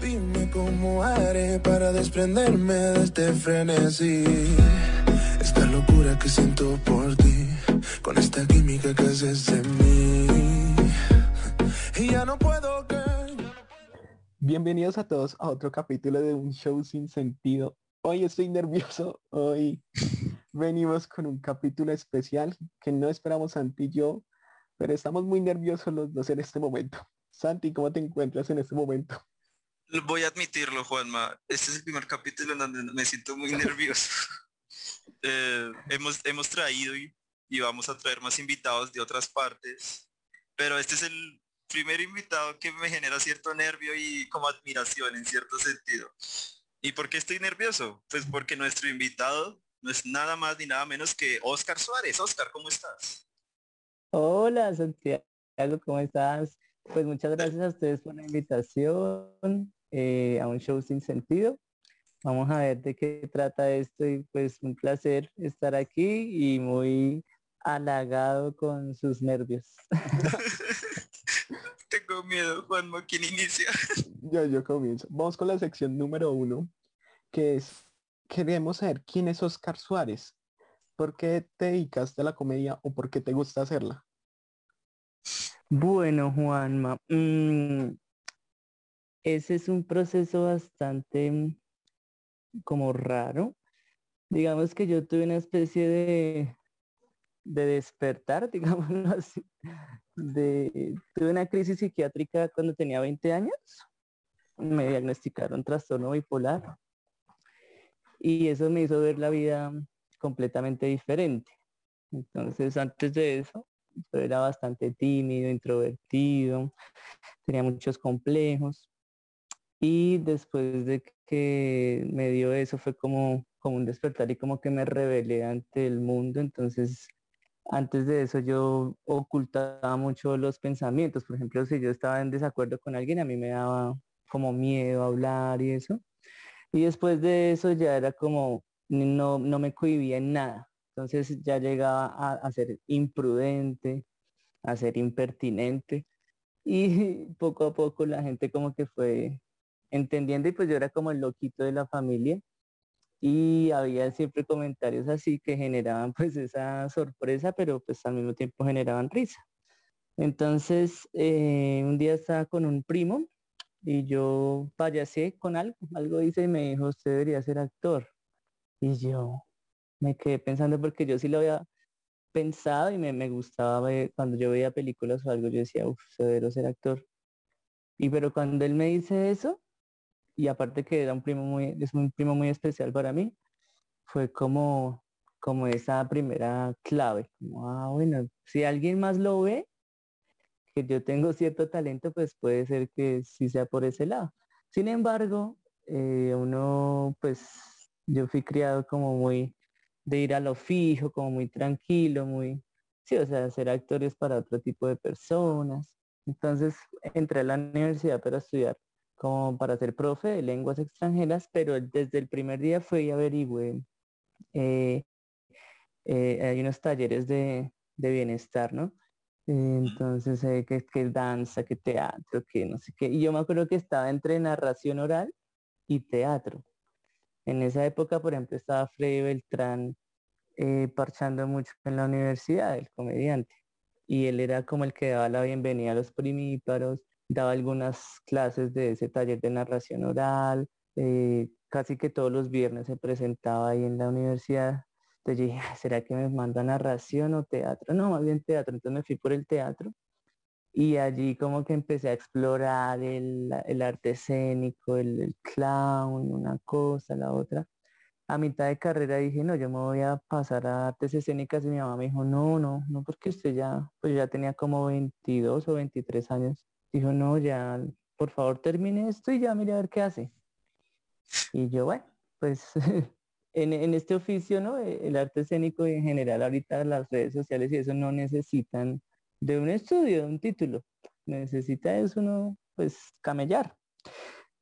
Dime cómo haré para desprenderme de este frenesí. Esta locura que siento por ti, con esta química que haces de mí. Y ya no puedo que... Bienvenidos a todos a otro capítulo de un show sin sentido. Hoy estoy nervioso, hoy venimos con un capítulo especial que no esperamos Santi y yo, pero estamos muy nerviosos los dos en este momento. Santi, ¿cómo te encuentras en este momento? Voy a admitirlo, Juanma. Este es el primer capítulo en donde me siento muy nervioso. Eh, hemos, hemos traído y, y vamos a traer más invitados de otras partes, pero este es el primer invitado que me genera cierto nervio y como admiración en cierto sentido. ¿Y por qué estoy nervioso? Pues porque nuestro invitado no es nada más ni nada menos que Oscar Suárez. Oscar, ¿cómo estás? Hola Santiago, ¿cómo estás? Pues muchas gracias a ustedes por la invitación eh, a un show sin sentido. Vamos a ver de qué trata esto y pues un placer estar aquí y muy halagado con sus nervios. Tengo miedo, Juanma, ¿quién inicia? Yo, yo comienzo. Vamos con la sección número uno, que es, queremos saber quién es Oscar Suárez. ¿Por qué te dedicas a la comedia o por qué te gusta hacerla? Bueno, Juanma, mm, ese es un proceso bastante mm, como raro. Digamos que yo tuve una especie de, de despertar, digámoslo así. De, tuve una crisis psiquiátrica cuando tenía 20 años. Me diagnosticaron trastorno bipolar. Y eso me hizo ver la vida completamente diferente. Entonces, antes de eso, yo era bastante tímido, introvertido, tenía muchos complejos. Y después de que me dio eso fue como, como un despertar y como que me rebelé ante el mundo. Entonces, antes de eso yo ocultaba mucho los pensamientos. Por ejemplo, si yo estaba en desacuerdo con alguien, a mí me daba como miedo hablar y eso. Y después de eso ya era como, no, no me cohibía en nada. Entonces ya llegaba a, a ser imprudente, a ser impertinente. Y poco a poco la gente como que fue entendiendo y pues yo era como el loquito de la familia y había siempre comentarios así que generaban pues esa sorpresa, pero pues al mismo tiempo generaban risa. Entonces, eh, un día estaba con un primo y yo payasé con algo, algo dice y me dijo, usted debería ser actor. Y yo me quedé pensando porque yo sí lo había pensado y me, me gustaba ver, cuando yo veía películas o algo, yo decía, uff, debería ser actor. Y pero cuando él me dice eso, y aparte que era un primo muy, es un primo muy especial para mí, fue como, como esa primera clave. Como, ah, bueno, si alguien más lo ve, que yo tengo cierto talento, pues puede ser que sí sea por ese lado. Sin embargo, eh, uno, pues yo fui criado como muy de ir a lo fijo, como muy tranquilo, muy, sí, o sea, ser actores para otro tipo de personas. Entonces entré a la universidad para estudiar como para ser profe de lenguas extranjeras, pero desde el primer día fui y averigüé. Eh, eh, hay unos talleres de, bienestar, ¿no? Entonces, eh, que, que danza, que teatro, que no sé qué. Y yo me acuerdo que estaba entre narración oral y teatro. En esa época, por ejemplo, estaba Freddy Beltrán parchando mucho en la universidad, el comediante. Y él era como el que daba la bienvenida a los primíparos, daba algunas clases de ese taller de narración oral, eh, casi que todos los viernes se presentaba ahí en la universidad. Entonces dije, ¿será que me manda narración o teatro? No, más bien teatro. Entonces me fui por el teatro y allí como que empecé a explorar el, arte escénico, el, el, clown, una cosa, la otra. A mitad de carrera dije, no, yo me voy a pasar a artes escénicas y mi mamá me dijo, no, no, no, porque usted ya, pues ya tenía como 22 o 23 años dijo, no, ya, por favor termine esto y ya mire a ver qué hace. Y yo, bueno, pues en, en, este oficio, ¿no? E, el arte escénico en general ahorita las redes sociales y eso no necesitan de un estudio, de un título. Necesita eso uno, pues, camellar.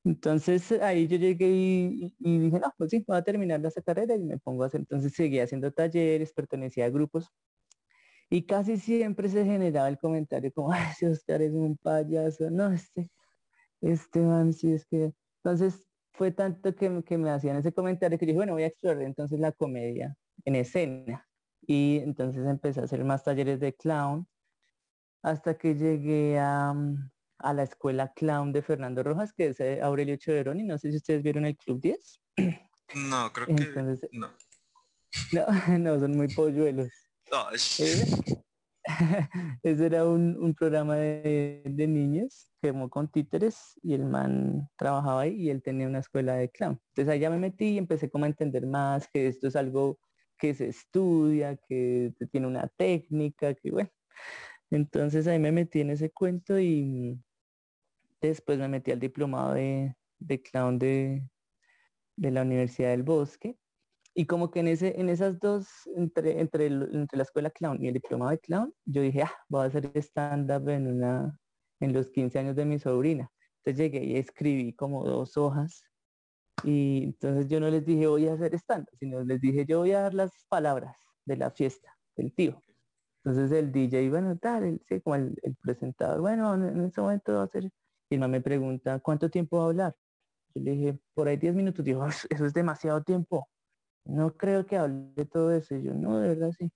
Entonces ahí yo llegué y, y, dije, no, pues sí, voy a terminar esa carrera y me pongo a hacer. Entonces seguí haciendo talleres, pertenecía a grupos y casi siempre se generaba el comentario como, ay, si Oscar es un payaso, no, este, este man sí es que... Entonces fue tanto que, que me hacían ese comentario que yo dije, bueno, voy a explorar entonces la comedia en escena. Y entonces empecé a hacer más talleres de clown hasta que llegué a, a la escuela clown de Fernando Rojas, que es eh, Aurelio Choverón, y no sé si ustedes vieron el Club 10. No, creo que no. No, son muy polluelos. ¿Eh? Ese era un, programa de, de, niños como con títeres y el man trabajaba ahí y él tenía una escuela de clown. Entonces ahí ya me metí y empecé como a entender más que esto es algo que se estudia, que tiene una técnica, que bueno. Entonces ahí me metí en ese cuento y después me metí al diplomado de, de clown de, de la Universidad del Bosque. Y como que en, ese, en esas dos, entre, entre, entre la escuela clown y el diplomado de clown, yo dije, ah, voy a hacer stand-up en, una, en los 15 años de mi sobrina. Entonces llegué y escribí como dos hojas. Y entonces yo no les dije voy a hacer stand-up, sino les dije yo voy a dar las palabras de la fiesta del tío. Entonces el DJ, bueno, tal, el, sí, como el, presentador, bueno, en, ese momento va a hacer. Y el me pregunta, ¿cuánto tiempo va a hablar? Yo le dije, por ahí 10 minutos. Dijo, eso es demasiado tiempo. No creo que hable todo eso. Y yo, no, de verdad sí.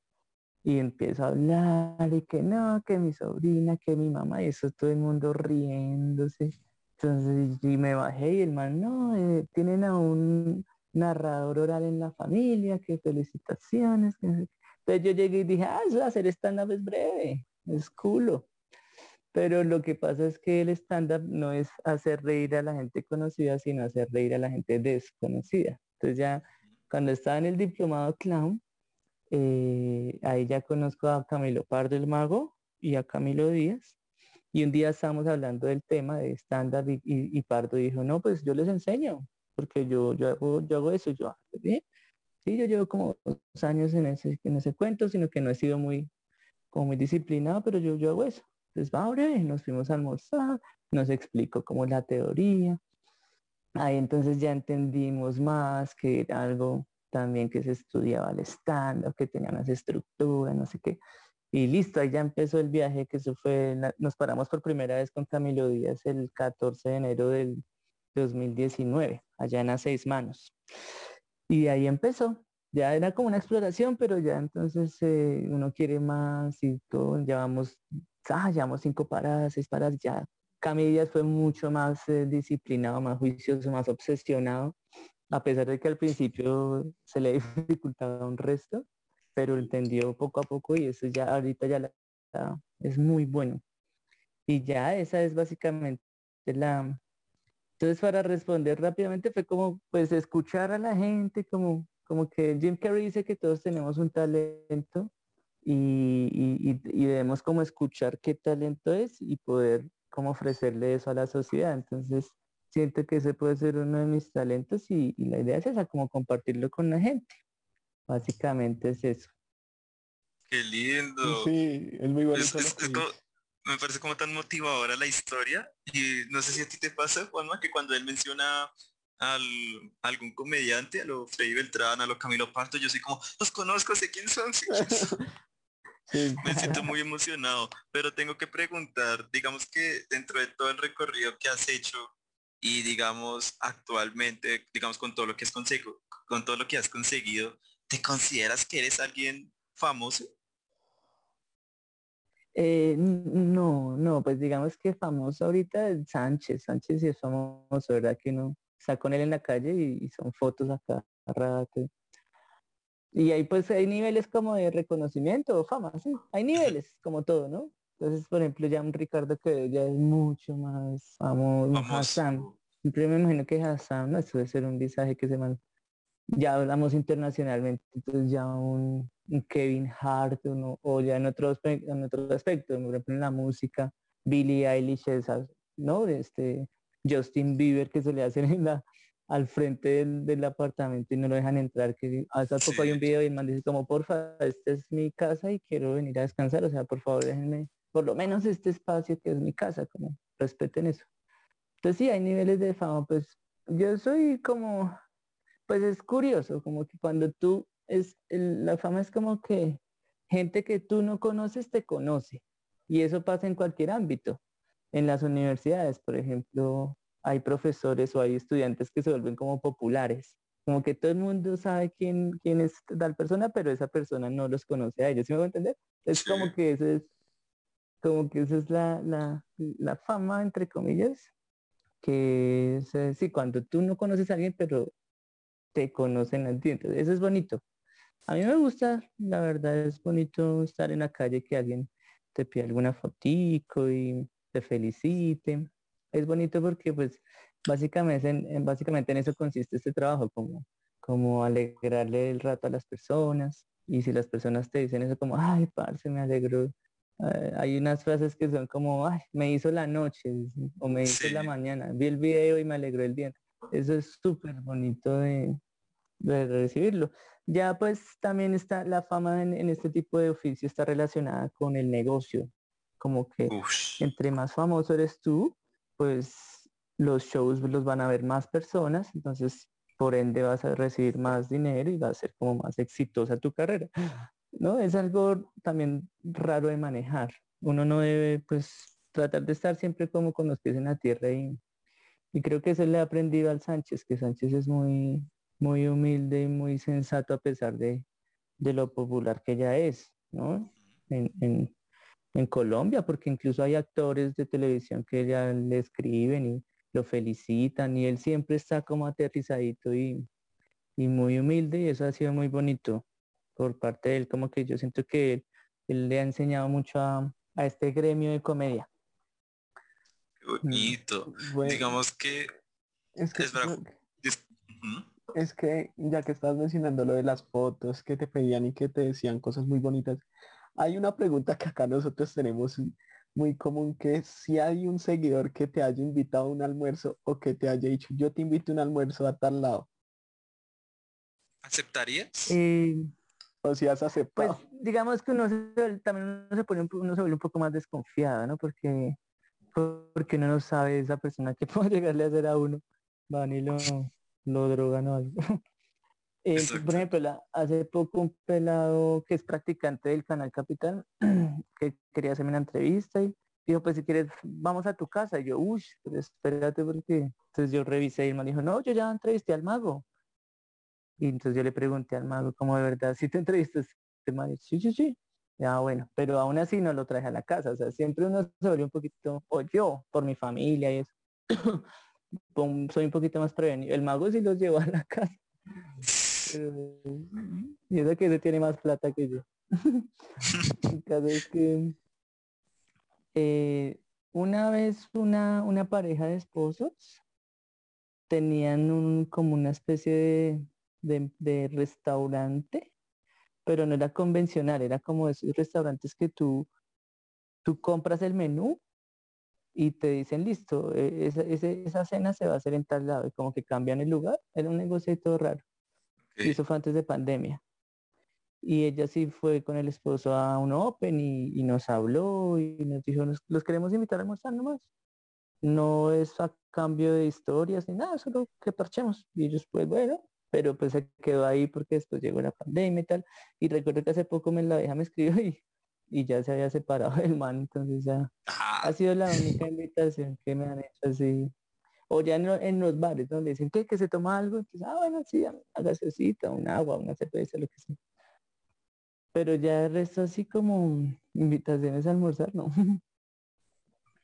Y empiezo a hablar y que no, que mi sobrina, que mi mamá, y eso todo el mundo riéndose. Entonces, y me bajé y el man, no, eh, tienen a un narrador oral en la familia, que felicitaciones. Que... Entonces yo llegué y dije, ah, eso hacer stand-up es breve, es culo. Pero lo que pasa es que el stand-up no es hacer reír a la gente conocida, sino hacer reír a la gente desconocida. Entonces ya cuando estaba en el diplomado clown, eh, ahí ya conozco a Camilo Pardo el Mago y a Camilo Díaz. Y un día estábamos hablando del tema de stand-up y, Pardo dijo, no, pues yo les enseño, porque yo, yo, hago, yo hago eso. Yo, ah, pues. Sí, yo llevo como dos años en ese, en ese cuento, sino que no he sido muy, como muy disciplinado, pero yo, yo hago eso. Entonces, va, breve, nos fuimos a almorzar, nos explicó cómo es la teoría. Ahí entonces ya entendimos más que era algo también que se estudiaba el stand que tenía unas estructuras, no sé qué. Y listo, ahí ya empezó el viaje, que eso fue, nos paramos por primera vez con Camilo Díaz el 14 de enero del 2019, allá en a seis manos. Y ahí empezó, ya era como una exploración, pero ya entonces eh, uno quiere más y todo, llevamos ah, llevamos cinco paradas, seis paradas, ya Camillas fue mucho más eh, disciplinado, más juicioso, más obsesionado, a pesar de que al principio se le dificultaba un resto, pero entendió poco a poco y eso ya ahorita ya la, es muy bueno. Y ya esa es básicamente la... Entonces para responder rápidamente fue como pues escuchar a la gente, como, como que Jim Carrey dice que todos tenemos un talento y, debemos como escuchar qué talento es y poder como ofrecerle eso a la sociedad. Entonces, siento que ese puede ser uno de mis talentos y, la idea es esa, como compartirlo con la gente. Básicamente es eso. Qué lindo. Sí, es muy bueno. me parece como tan motivadora la historia y no sé si a ti te pasa, Juanma, que cuando él menciona al, algún comediante, a lo Freddy Beltrán, a lo Camilo Parto, yo soy como, los conozco, sé quién son. Me siento muy emocionado, pero tengo que preguntar, digamos que dentro de todo el recorrido que has hecho y digamos actualmente, digamos con todo lo que has conseguido, con todo lo que has conseguido, ¿te consideras que eres alguien famoso? Eh, no, no, pues digamos que famoso ahorita Sánchez, Sánchez sí es famoso, ¿verdad? Que no está con él en la calle y, son fotos acá rato. Y ahí pues hay niveles como de reconocimiento o fama, sí. Hay niveles, como todo, ¿no? Entonces, por ejemplo, ya un Ricardo que ya es mucho más famoso, Hassan. Siempre me imagino que Hassan, no, eso debe ser un visaje que se man... Ya hablamos internacionalmente, entonces ya un, Kevin Hart o ya en otro, en otro aspecto, por ejemplo en la música, Billie Eilish, ¿no? Este, Justin Bieber que se le hacen en la, al frente del, apartamento y no lo dejan entrar, que hace poco hay un video y el man dice como, porfa, esta es mi casa y quiero venir a descansar, o sea, por favor déjenme por lo menos este espacio que es mi casa, como respeten eso. Entonces sí, hay niveles de fama, pues yo soy como, pues es curioso, como que cuando tú, es la fama es como que gente que tú no conoces te conoce y eso pasa en cualquier ámbito. En las universidades, por ejemplo, hay profesores o hay estudiantes que se vuelven como populares. Como que todo el mundo sabe quién, quién es tal persona, pero esa persona no los conoce a ellos. ¿Sí me voy a entender? Es como que ese es, como que esa es la, la, la fama, entre comillas, que es, sí, cuando tú no conoces a alguien, pero te conocen a ti. Entonces, eso es bonito. A mí me gusta, la verdad es bonito estar en la calle que alguien te pide alguna fotico y te felicite. Es bonito porque pues básicamente en, básicamente en eso consiste este trabajo, como, como alegrarle el rato a las personas. Y si las personas te dicen eso como, ay, parce, me alegro. Eh, hay unas frases que son como, ay, me hizo la noche o me hizo la mañana. Vi el video y me alegró el día. Eso es súper bonito de, de recibirlo. Ya pues también está la fama en, este tipo de oficio está relacionada con el negocio. Como que entre más famoso eres tú, pues los shows los van a ver más personas, entonces por ende vas a recibir más dinero y va a ser como más exitosa tu carrera. ¿No? Es algo también raro de manejar. Uno no debe pues tratar de estar siempre como con los pies en la tierra y, y creo que eso le he aprendido al Sánchez, que Sánchez es muy, muy humilde y muy sensato a pesar de, lo popular que ya es, ¿no? En, Colombia, porque incluso hay actores de televisión que ya le escriben y lo felicitan y él siempre está como aterrizadito y, muy humilde y eso ha sido muy bonito por parte de él, como que yo siento que él, le ha enseñado mucho a, este gremio de comedia. bonito. Mm, Digamos que es, que, es que ya que estás mencionando lo de las fotos que te pedían y que te decían cosas muy bonitas, hay una pregunta que acá nosotros tenemos muy común que es si hay un seguidor que te haya invitado a un almuerzo o que te haya dicho yo te invito a un almuerzo a tal lado. ¿Aceptarías? Eh, o si has aceptado. Pues digamos que uno también uno se pone un, uno se vuelve un poco más desconfiado, ¿no? Porque porque uno no sabe esa persona que puede llegarle a hacer a uno. Van y lo, lo drogan o algo. Eh, por ejemplo, hace poco un pelado que es practicante del canal Capital, que quería hacerme una entrevista y dijo, pues si quieres, vamos a tu casa. Y yo, uy, pero espérate porque... Entonces yo revisé y él me dijo, no, yo ya entrevisté al mago. Y entonces yo le pregunté al mago, como de verdad, si te entrevistas, sí, sí, sí. Ya bueno, pero aún así no lo traje a la casa. O sea, siempre uno se vuelve un poquito, o yo, por mi familia y eso. soy un poquito más prevenido. El mago sí los llevó a la casa. Y eso que se tiene más plata que yo. es que eh, una vez una, una pareja de esposos tenían un, como una especie de, de, restaurante, pero no era convencional, era como esos restaurantes que tú, tú compras el menú y te dicen, listo, e, esa, cena se va a hacer en tal lado, y como que cambian el lugar, era un negocio todo raro. Y eso fue antes de pandemia. Y ella sí fue con el esposo a un Open y, nos habló y nos dijo, los queremos invitar a almorzar nomás. No es a cambio de historias ni nada, solo que parchemos. Y ellos, pues bueno, pero pues se quedó ahí porque después llegó la pandemia y tal. Y recuerdo que hace poco me la deja me escribió y y ya se había separado del man, entonces ya ha sido la única invitación que me han hecho así. O ya en, los bares donde dicen que, se toma algo, entonces, ah, bueno, sí, una gasecita, un agua, una cerveza, lo que sea. Pero ya el resto así como invitaciones a almorzar, ¿no?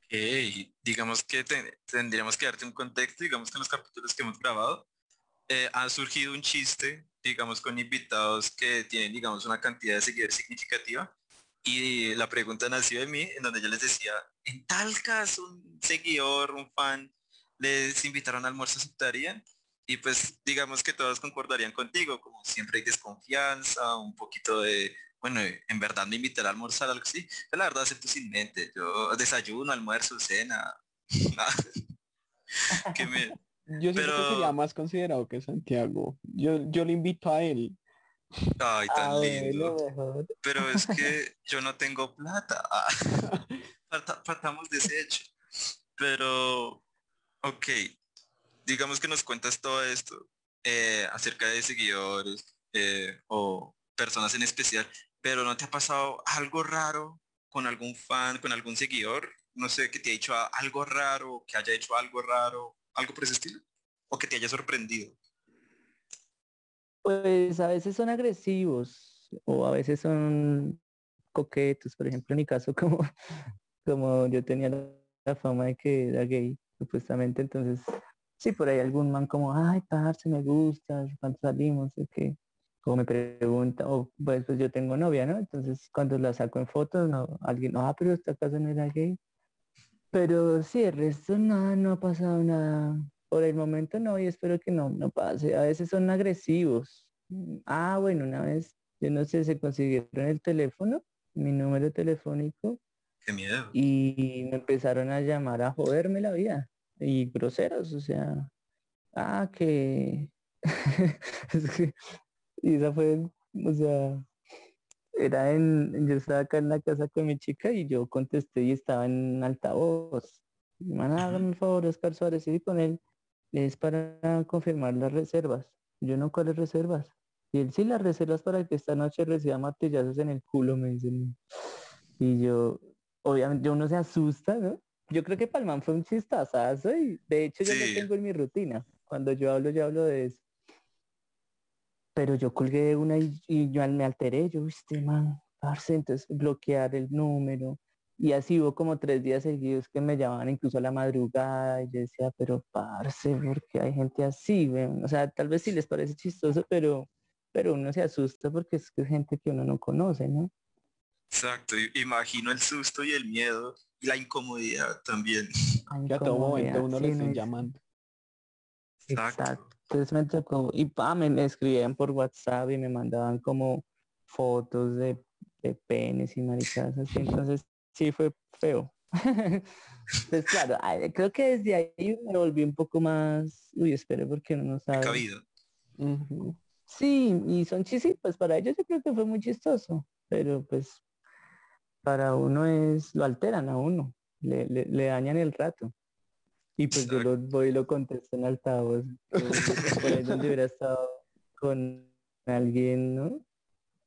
Okay. Digamos que tendríamos que darte un contexto, digamos que en los capítulos que hemos grabado eh, ha surgido un chiste, digamos, con invitados que tienen, digamos, una cantidad de seguidores significativa y la pregunta nació de mí, en donde yo les decía, en tal caso, un seguidor, un fan, les invitaron a almuerzo, ¿aceptarían? Y pues digamos que todos concordarían contigo, como siempre hay desconfianza, un poquito de, bueno, en verdad me invitar a almorzar, algo así. Yo la verdad acepto sin mente. Yo desayuno, almuerzo, cena. Yo siento que sería más considerado que Santiago. Yo, yo le invito a él Ay, tan ah, lindo. Pero es que yo no tengo plata. Faltamos desecho. Pero, ok. Digamos que nos cuentas todo esto eh, acerca de seguidores eh, o personas en especial, pero ¿no te ha pasado algo raro con algún fan, con algún seguidor? No sé, que te ha hecho algo raro, que haya hecho algo raro, algo por ese estilo? ¿O que te haya sorprendido? Pues a veces son agresivos o a veces son coquetos. Por ejemplo, en mi caso, como, como yo tenía la fama de que era gay, supuestamente, entonces sí, por ahí algún man como, ay, parce, me gusta, cuando salimos, es que, como me pregunta, o pues, pues yo tengo novia, ¿no? Entonces cuando la saco en fotos, no, alguien, ah, pero esta casa no era gay. Pero sí, el resto nada, no ha pasado nada. Por el momento no, y espero que no, no pase. A veces son agresivos. Ah, bueno, una vez, yo no sé, se consiguieron el teléfono, mi número telefónico. Qué miedo. Y me empezaron a llamar a joderme la vida y groseros, o sea, ah, que... y esa fue, o sea, era en, yo estaba acá en la casa con mi chica y yo contesté y estaba en altavoz. Man, hágame un favor, Oscar Suárez, y con él es para confirmar las reservas. Yo no, ¿cuáles reservas? Y él sí, las reservas para que esta noche reciba martillazos en el culo, me dicen. Y yo, obviamente, uno se asusta, ¿no? Yo creo que Palman fue un chistazazo y de hecho yo lo tengo en mi rutina. Cuando yo hablo, yo hablo de eso. Pero yo colgué una y, yo me alteré, yo, este man, parce, entonces bloquear el número. Y así hubo como tres días seguidos que me llamaban incluso a la madrugada y yo decía, pero parce, porque hay gente así, o sea, tal vez sí les parece chistoso, pero, pero uno se asusta porque es que es gente que uno no conoce, ¿no? Exacto, imagino el susto y el miedo y la incomodidad también. Ya todo momento uno le están llamando. Exacto. Entonces me tocó, y pa, me, escribían por WhatsApp y me mandaban como fotos de, de penes y maricas así. Entonces sí fue feo. pues claro, creo que desde ahí me volví un poco más, uy, espere porque no nos sabe. Sí, y son chispas, pues para ellos yo creo que fue muy chistoso, pero pues para uno es, lo alteran a uno, le, le, dañan el rato. Y pues yo lo voy y lo contesto en altavoz. por ahí donde hubiera estado con alguien, ¿no?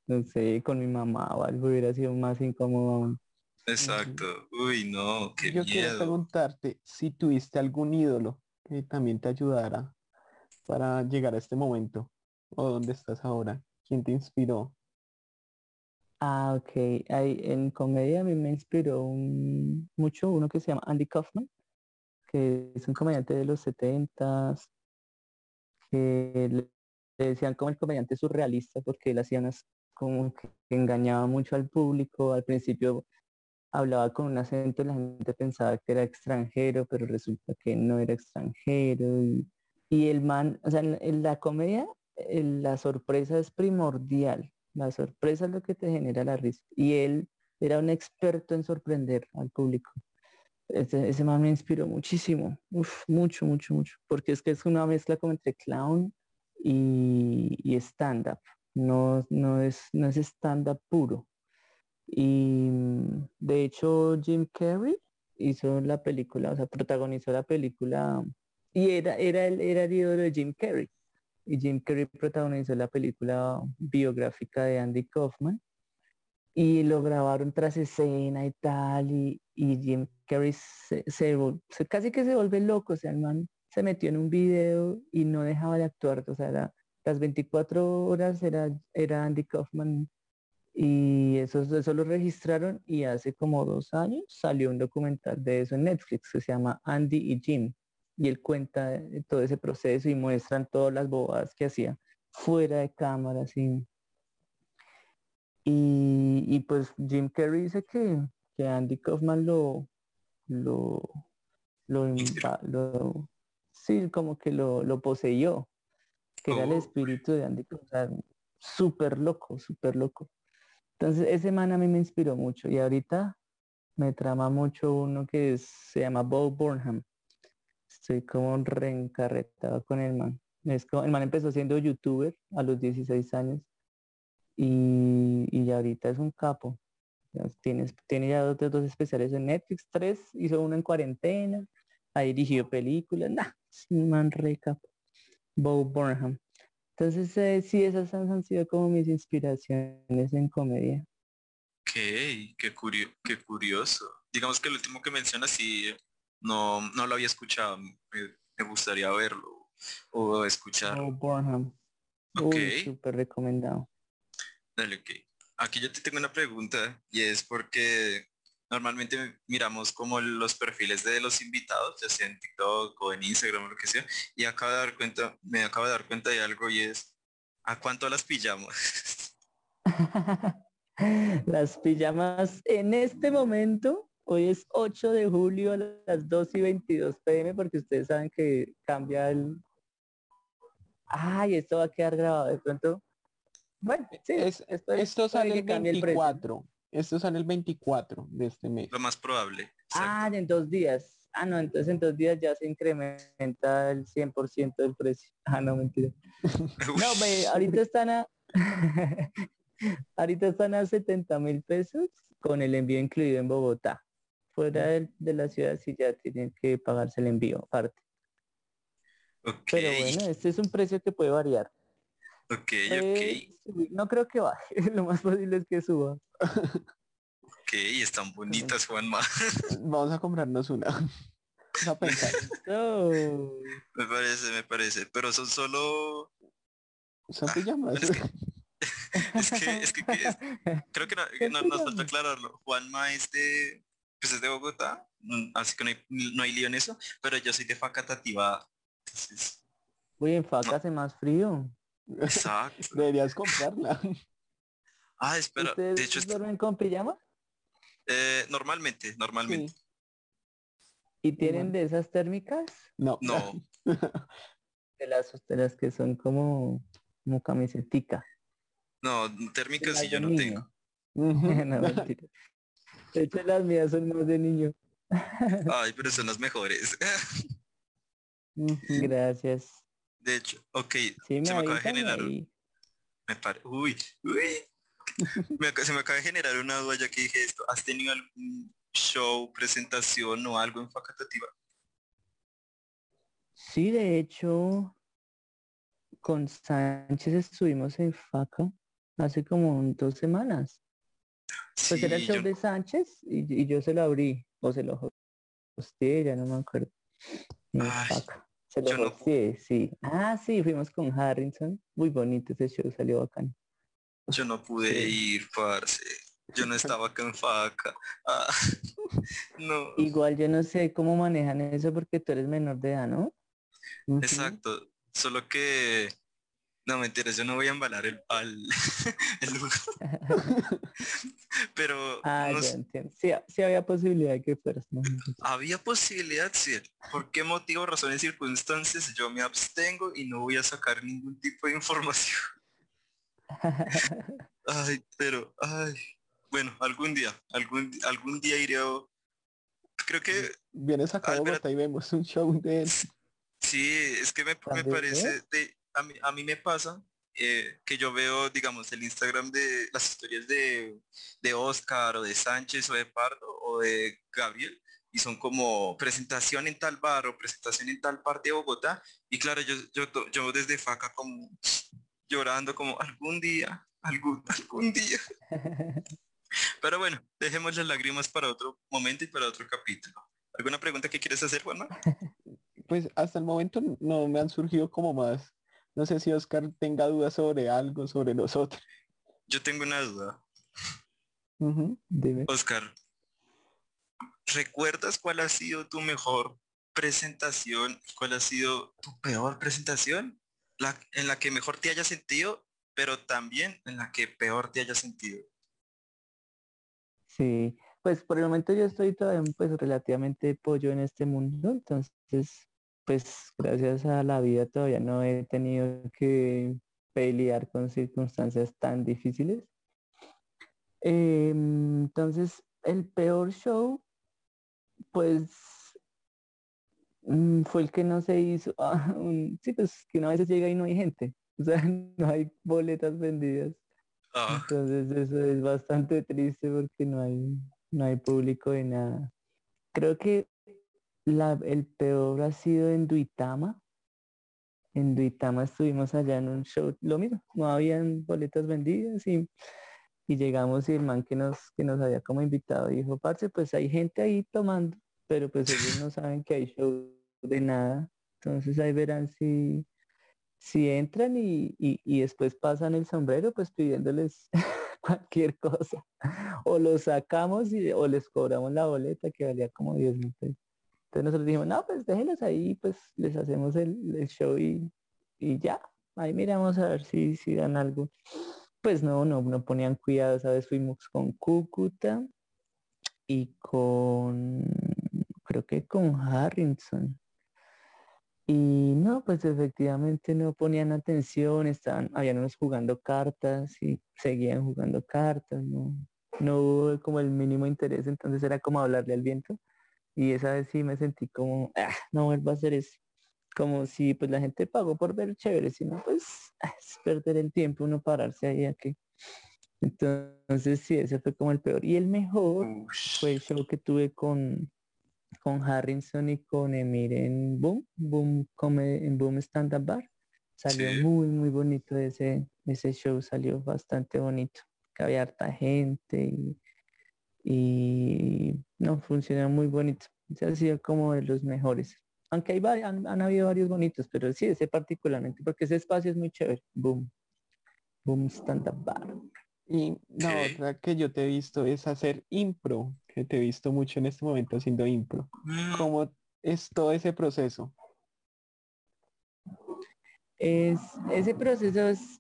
No sé, con mi mamá o algo hubiera sido más incómodo aún. Exacto. Uy, no, qué Yo quiero preguntarte si tuviste algún ídolo que también te ayudara para llegar a este momento o dónde estás ahora. ¿Quién te inspiró? Ah, ok. Hay, en comedia a mí me inspiró mucho uno que se llama Andy Kaufman, que es un comediante de los setentas, que le, decían como el comediante surrealista porque él hacía unas como que engañaba mucho al público. Al principio hablaba con un acento y la gente pensaba que era extranjero, pero resulta que no era extranjero. Y, el man, o sea, en, la comedia la sorpresa es primordial la sorpresa es lo que te genera la risa. Y él era un experto en sorprender al público. Ese, ese man me inspiró muchísimo. mucho, mucho, mucho. Porque es que es una mezcla como entre clown y, stand-up. No, no, es, no es stand-up puro. Y de hecho Jim Carrey hizo la película, o sea, protagonizó la película y era, era, el, era el ídolo de Jim Carrey y Jim Carrey protagonizó la película biográfica de Andy Kaufman y lo grabaron tras escena y tal y, Jim Carrey se, casi que se vuelve loco, o sea, el man se metió en un video y no dejaba de actuar, o sea, las 24 horas era, era Andy Kaufman y eso, eso lo registraron y hace como dos años salió un documental de eso en Netflix que se llama Andy y Jim y él cuenta todo ese proceso y muestran todas las bobadas que hacía fuera de cámara, Y, y pues Jim Carrey dice que, que Andy Kaufman lo, lo, lo, sí, como que lo, lo poseyó, que era el oh. espíritu de Andy Kaufman, súper loco, súper loco. Entonces ese man a mí me inspiró mucho y ahorita me trama mucho uno que se llama Bob Burnham estoy como reencarretado con el man. Es como, el man empezó siendo youtuber a los 16 años y, y ahorita es un capo. Tiene, tiene ya dos, dos especiales en Netflix, tres, hizo uno en cuarentena, ha dirigido películas, nah, man re capo. Bo Burnham. Entonces eh, sí, esas han, sido como mis inspiraciones en comedia. Ok, qué, qué curioso. Digamos que el último que mencionas sí no, no lo había escuchado. Me, me gustaría verlo o escucharlo. Oh, Burnham. Ok. Súper recomendado. Dale, ok. Aquí yo te tengo una pregunta y es porque normalmente miramos como los perfiles de los invitados, ya sea en TikTok o en Instagram o lo que sea, y acabo de dar cuenta, me acabo de dar cuenta de algo y es ¿a cuánto las pillamos? Las pijamas en este momento, hoy es 8 de julio a las 2 y 22 pm porque ustedes saben que cambia el... Ay, esto va a quedar grabado de pronto. Bueno, sí, Es- esto, es- Esto puede sale el cambie el precio. 24. Esto sale el 24 de este mes. Lo más probable. Ah, en dos días. Ah, no, entonces en dos días ya se incrementa el 100% del precio. Ah, no, mentira. No, ve, ahorita están a... ahorita están a 70 mil pesos con el envío incluido en Bogotá. Fuera del- de, la ciudad sí ya tienen que pagarse el envío aparte. Ok, Pero bueno, este es un precio que puede variar. ok, subir. No creo que baje. Lo más posible es que suba. ok, están bonitas, Juanma. Vamos a comprarnos una. Vamos a pensar. So, Me parece, me parece. Pero son solo. Son Ah, pijamas. es que- Es que, es que, que es- creo que no, ¿Qué no- nos falta aclararlo. Juanma es de, pues es de Bogotá, mm, así que no hay, no hay lío en eso, pero yo soy de Facatativá. Entonces, Uy, en Faca hace más frío. exacto. Deberías comprarla. Ah, espera, ¿Ustedes de hecho, est- duermen con pijama? eh, normalmente, normalmente. Sí. ¿Y tienen de esas térmicas? No. No, De las, de las que son como, como camisetica. no, térmicas sí yo no niño. tengo. No, mentira. De hecho, las mías son más de niño. Ay, pero son las mejores. Gracias. De hecho, ok, Sí, me se me acaba de generar, ahí. me pare- uy, uy. Me se me acaba de generar una duda ya que dije esto. ¿Has tenido algún show, presentación o algo en Facatativá? Sí, de hecho, con Sánchez estuvimos en Faca hace como dos semanas. Pues era el show yo- de Sánchez y, y yo se lo abrí, o se lo hosteé, ya no me acuerdo. En Ay. Se lo no hosteé, sí. Ah, sí, fuimos con Harrison. Muy bonito ese show, salió bacán. Yo no pude Sí. ir, parce. Yo no estaba acá en faca. Ah, no. Igual yo no sé cómo manejan eso porque tú eres menor de edad, ¿no? Exacto. Solo que. No, mentiras, yo no voy a embalar el, al, el lugar. Pero Ah, no ya sé, entiendo. Sí, sí había posibilidad de que fueras. ¿no? había posibilidad, sí. ¿Por qué motivo, razones, circunstancias yo me abstengo y no voy a sacar ningún tipo de información? Ay, pero, ay. Bueno, algún día, algún, algún día iré a... Creo que Vienes a Ah. Bogotá y vemos un show de él. Sí, es que me, me ¿También, parece, de, a, mí, a mí me pasa eh, que yo veo, digamos, el Instagram de las historias de, de Oscar o de Sánchez o de Pardo o de Gabriel y son como presentación en tal bar o presentación en tal parte de Bogotá y claro, yo, yo, yo desde Faca como llorando como algún día, algún, algún día. Pero bueno, dejemos las lágrimas para otro momento y para otro capítulo. ¿Alguna pregunta que quieres hacer, Juanma? Pues hasta el momento no me han surgido como más. No sé si Oscar tenga dudas sobre algo, sobre nosotros. Yo tengo una duda. Dime. Oscar, ¿recuerdas cuál ha sido tu mejor presentación? ¿Cuál ha sido tu peor presentación? La, en la que mejor te hayas sentido, pero también en la que peor te hayas sentido. Sí, pues por el momento yo estoy todavía pues relativamente pollo en este mundo, entonces pues gracias a la vida todavía no he tenido que pelear con circunstancias tan difíciles. Em, entonces el peor show pues mm, fue el que no se hizo. un- sí, pues que una vez llega y no hay gente, o sea, no hay boletas vendidas. Ah, Entonces eso es bastante triste porque no hay, no hay público de nada. Creo que el peor ha sido en Duitama. En Duitama estuvimos allá en un show, lo mismo, no habían boletas vendidas y, y llegamos y el man que nos, que nos había como invitado dijo, parce, pues hay gente ahí tomando, pero pues ellos no saben que hay show de nada. Entonces ahí verán si, si entran y, y, después pasan el sombrero, pues pidiéndoles cualquier cosa. O los sacamos y, o les cobramos la boleta que valía como 10 mil pesos. Entonces nosotros dijimos, no, pues déjenlos ahí, pues les hacemos el, show y, ya. Ahí miramos a ver si, si dan algo. Pues no, no, no ponían cuidado. Esa vez fuimos con Cúcuta y con, creo que con Harrison. Y no, pues efectivamente no ponían atención, estaban, habían unos jugando cartas y seguían jugando cartas, no, no hubo como el mínimo interés, entonces era como hablarle al viento. Y esa vez sí me sentí como, ah, no vuelvo a hacer eso. Como si pues la gente pagó por ver chévere, sino pues ah, es perder el tiempo uno pararse ahí a que. Entonces sí, ese fue como el peor. Y el mejor fue el show que tuve con, con Harrison y con Emir en Boom, Boom come, en Boom Stand Up Bar. Salió muy, muy bonito ese, ese show, salió bastante bonito. Que había harta gente y, no, funcionó muy bonito. Se ha sido como de los mejores. Aunque hay han, han habido varios bonitos, pero sí, ese particularmente, porque ese espacio es muy chévere. Boom. Boom Stand Up Bar. Y la otra que yo te he visto es hacer impro, que te he visto mucho en este momento haciendo impro. Mm. ¿Cómo es todo ese proceso? Es, ese proceso es,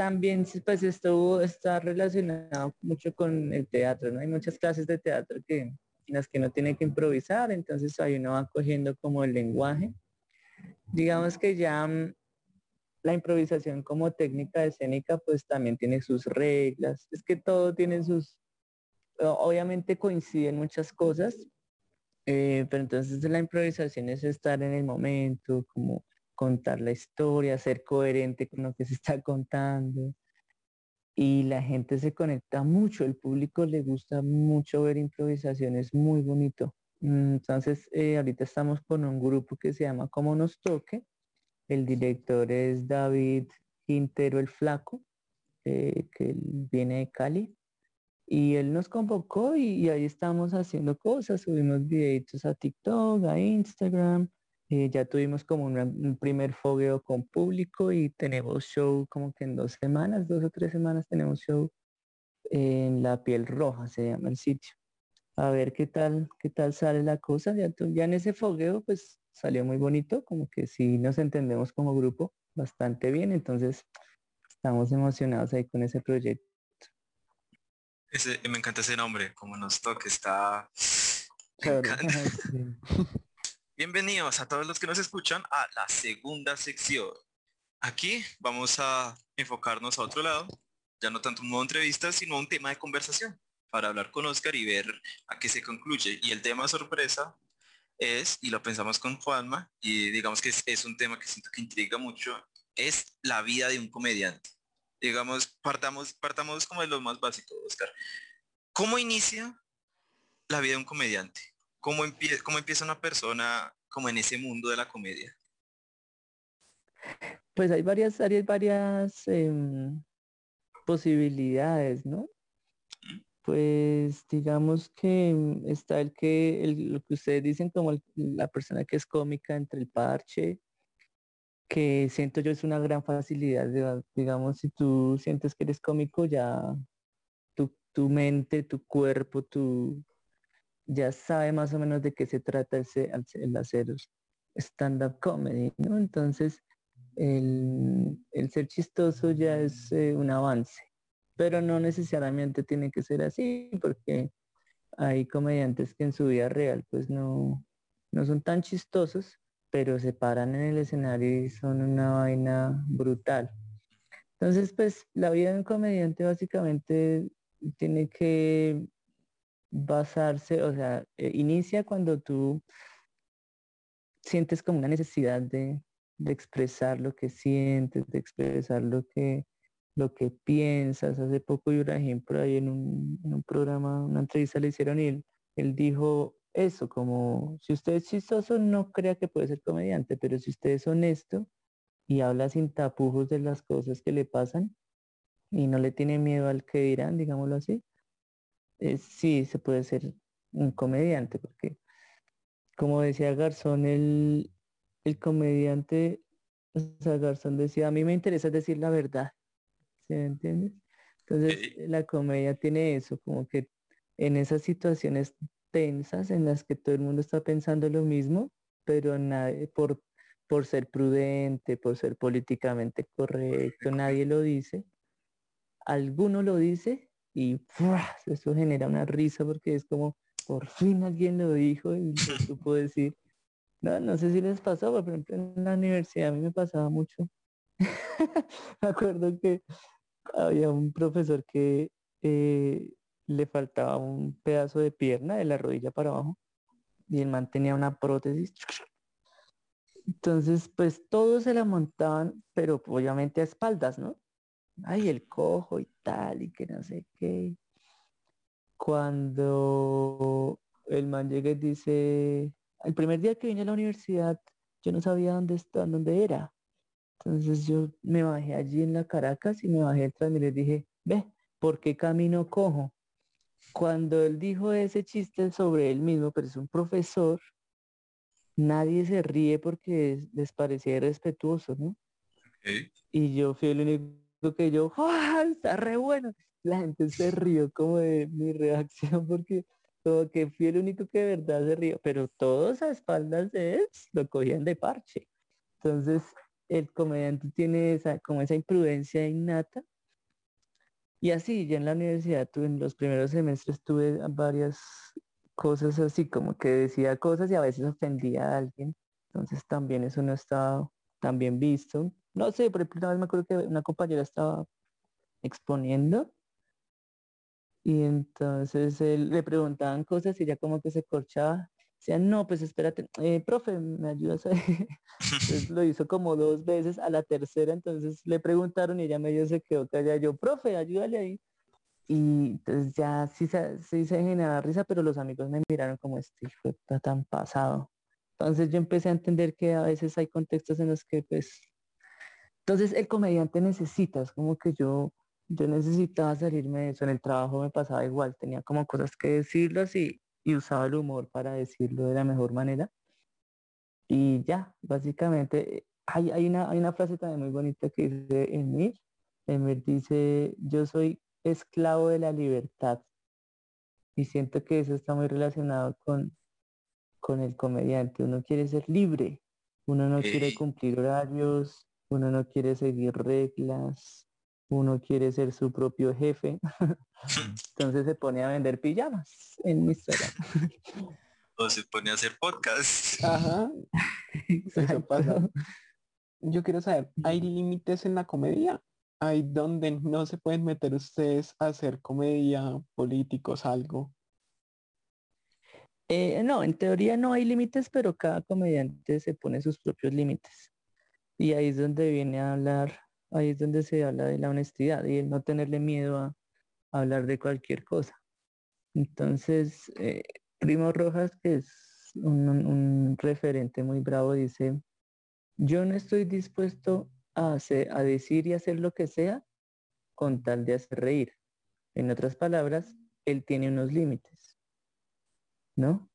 también pues estuvo, está relacionado mucho con el teatro, ¿no? Hay muchas clases de teatro que, en las que no tiene que improvisar, entonces ahí uno va cogiendo como el lenguaje. Digamos que ya mm, la improvisación como técnica escénica pues también tiene sus reglas. Es que todo tiene sus, obviamente coinciden muchas cosas, eh, pero entonces la improvisación es estar en el momento, como contar la historia, ser coherente con lo que se está contando. Y la gente se conecta mucho, el público le gusta mucho ver improvisaciones, muy bonito. Mm, entonces, eh, ahorita estamos con un grupo que se llama Como nos toque, el director es David Quintero el Flaco, eh, que viene de Cali. Y él nos convocó y, ahí estamos haciendo cosas, subimos videitos a TikTok, a Instagram. Eh, ya tuvimos como un primer fogueo con público y tenemos show como que en dos semanas, dos o tres semanas tenemos show en La Piel Roja, se llama el sitio. A ver qué tal, qué tal sale la cosa. Ya, ya en ese fogueo pues salió muy bonito, como que sí nos entendemos como grupo bastante bien, entonces estamos emocionados ahí con ese proyecto. Ese, me encanta ese nombre, como nos toca, está... Bienvenidos a todos los que nos escuchan a la segunda sección. Aquí vamos a enfocarnos a otro lado, ya no tanto un modo entrevista, sino un tema de conversación para hablar con Oscar y ver a qué se concluye. Y el tema sorpresa es, y lo pensamos con Juanma, y digamos que es, un tema que siento que intriga mucho, es la vida de un comediante. Digamos, partamos, partamos como de lo más básico, Oscar. ¿Cómo inicia la vida de un comediante? ¿Cómo, cómo empieza una persona como en ese mundo de la comedia? Pues hay varias, hay varias em, posibilidades, ¿no? Pues digamos que mm, está el que, lo que ustedes dicen como la persona que es cómica entre el parche, que siento yo es una gran facilidad, digamos, si tú sientes que eres cómico, ya tu, tu mente, tu cuerpo, tu, ya sabe más o menos de qué se trata el, el hacer stand-up comedy, ¿no? Entonces, el, el, ser chistoso ya es eh, un avance pero no necesariamente tiene que ser así porque hay comediantes que en su vida real pues no, no son tan chistosos, pero se paran en el escenario y son una vaina brutal. Entonces, pues la vida de un comediante básicamente tiene que basarse, o sea, eh, inicia cuando tú sientes como una necesidad de, expresar lo que sientes, de expresar lo que lo que piensas. Hace poco y un ejemplo ahí en un, programa, una entrevista le hicieron y él, él dijo eso, como si usted es chistoso no crea que puede ser comediante, pero si usted es honesto y habla sin tapujos de las cosas que le pasan y no le tiene miedo al que dirán, digámoslo así, eh, sí se puede ser un comediante, porque como decía Garzón, él el comediante, o sea, Garzón decía, a mí me interesa decir la verdad. ¿Se me entiende? Entonces, la comedia tiene eso, como que en esas situaciones tensas en las que todo el mundo está pensando lo mismo, pero nadie, por, por ser prudente, por ser políticamente correcto, nadie lo dice. Alguno lo dice y eso genera una risa porque es como, por fin alguien lo dijo y lo supo decir. No, no sé si les pasó, por ejemplo, en la universidad a mí me pasaba mucho. me acuerdo que había un profesor que eh, le faltaba un pedazo de pierna de la rodilla para abajo y el man tenía una prótesis. Entonces, pues todos se la montaban, pero obviamente a espaldas, ¿no? Ay, el cojo y tal, y que no sé qué. Cuando el man llega y dice, el primer día que vine a la universidad, yo no sabía dónde está, dónde era. Entonces yo me bajé allí en la Caracas y me bajé detrás y le dije, ve, ¿por qué camino cojo? Cuando él dijo ese chiste sobre él mismo, pero es un profesor, nadie se ríe porque les parecía irrespetuoso, ¿no? Y yo fui el único que yo, ¡ah! Está re bueno. La gente se rió como de mi reacción porque todo que fui el único que de verdad se rió, pero todos a espaldas de él lo cogían de parche. Entonces, el comediante tiene esa, como esa imprudencia innata y así, ya en la universidad, tuve, en los primeros semestres tuve varias cosas así, como que decía cosas y a veces ofendía a alguien. Entonces también eso no estaba tan bien visto. No sé, por ejemplo, una vez me acuerdo que una compañera estaba exponiendo y entonces le preguntaban cosas y ya como que se corchaba Decían, no, pues espérate, eh, profe, ¿me ayudas? A... entonces lo hizo como dos veces, a la tercera entonces le preguntaron y ella medio se quedó callada. Yo, profe, ayúdale ahí. Y entonces ya sí, sí se generaba risa, pero los amigos me miraron como este está tan pasado. Entonces yo empecé a entender que a veces hay contextos en los que pues... Entonces el comediante necesita, es como que yo, yo necesitaba salirme de eso. En el trabajo me pasaba igual, tenía como cosas que decirlo así y usaba el humor para decirlo de la mejor manera. Y ya, básicamente, hay, hay, una, hay una frase también muy bonita que dice Emir. Emir dice, yo soy esclavo de la libertad. Y siento que eso está muy relacionado con, con el comediante. Uno quiere ser libre, uno no quiere cumplir horarios, uno no quiere seguir reglas, uno quiere ser su propio jefe. Entonces se pone a vender pijamas en Instagram. o se pone a hacer podcast. Ajá. Eso pasa. Yo quiero saber, ¿hay límites en la comedia? ¿Hay donde no se pueden meter ustedes a hacer comedia, políticos, algo? Eh, no, en teoría no hay límites, pero cada comediante se pone sus propios límites. Y ahí es donde viene a hablar ahí es donde se habla de la honestidad y el no tenerle miedo a, hablar de cualquier cosa. Entonces, eh, Primo Rojas, que es un, referente muy bravo, dice, yo no estoy dispuesto a, hacer, a decir y hacer lo que sea con tal de hacer reír. En otras palabras, él tiene unos límites. ¿No?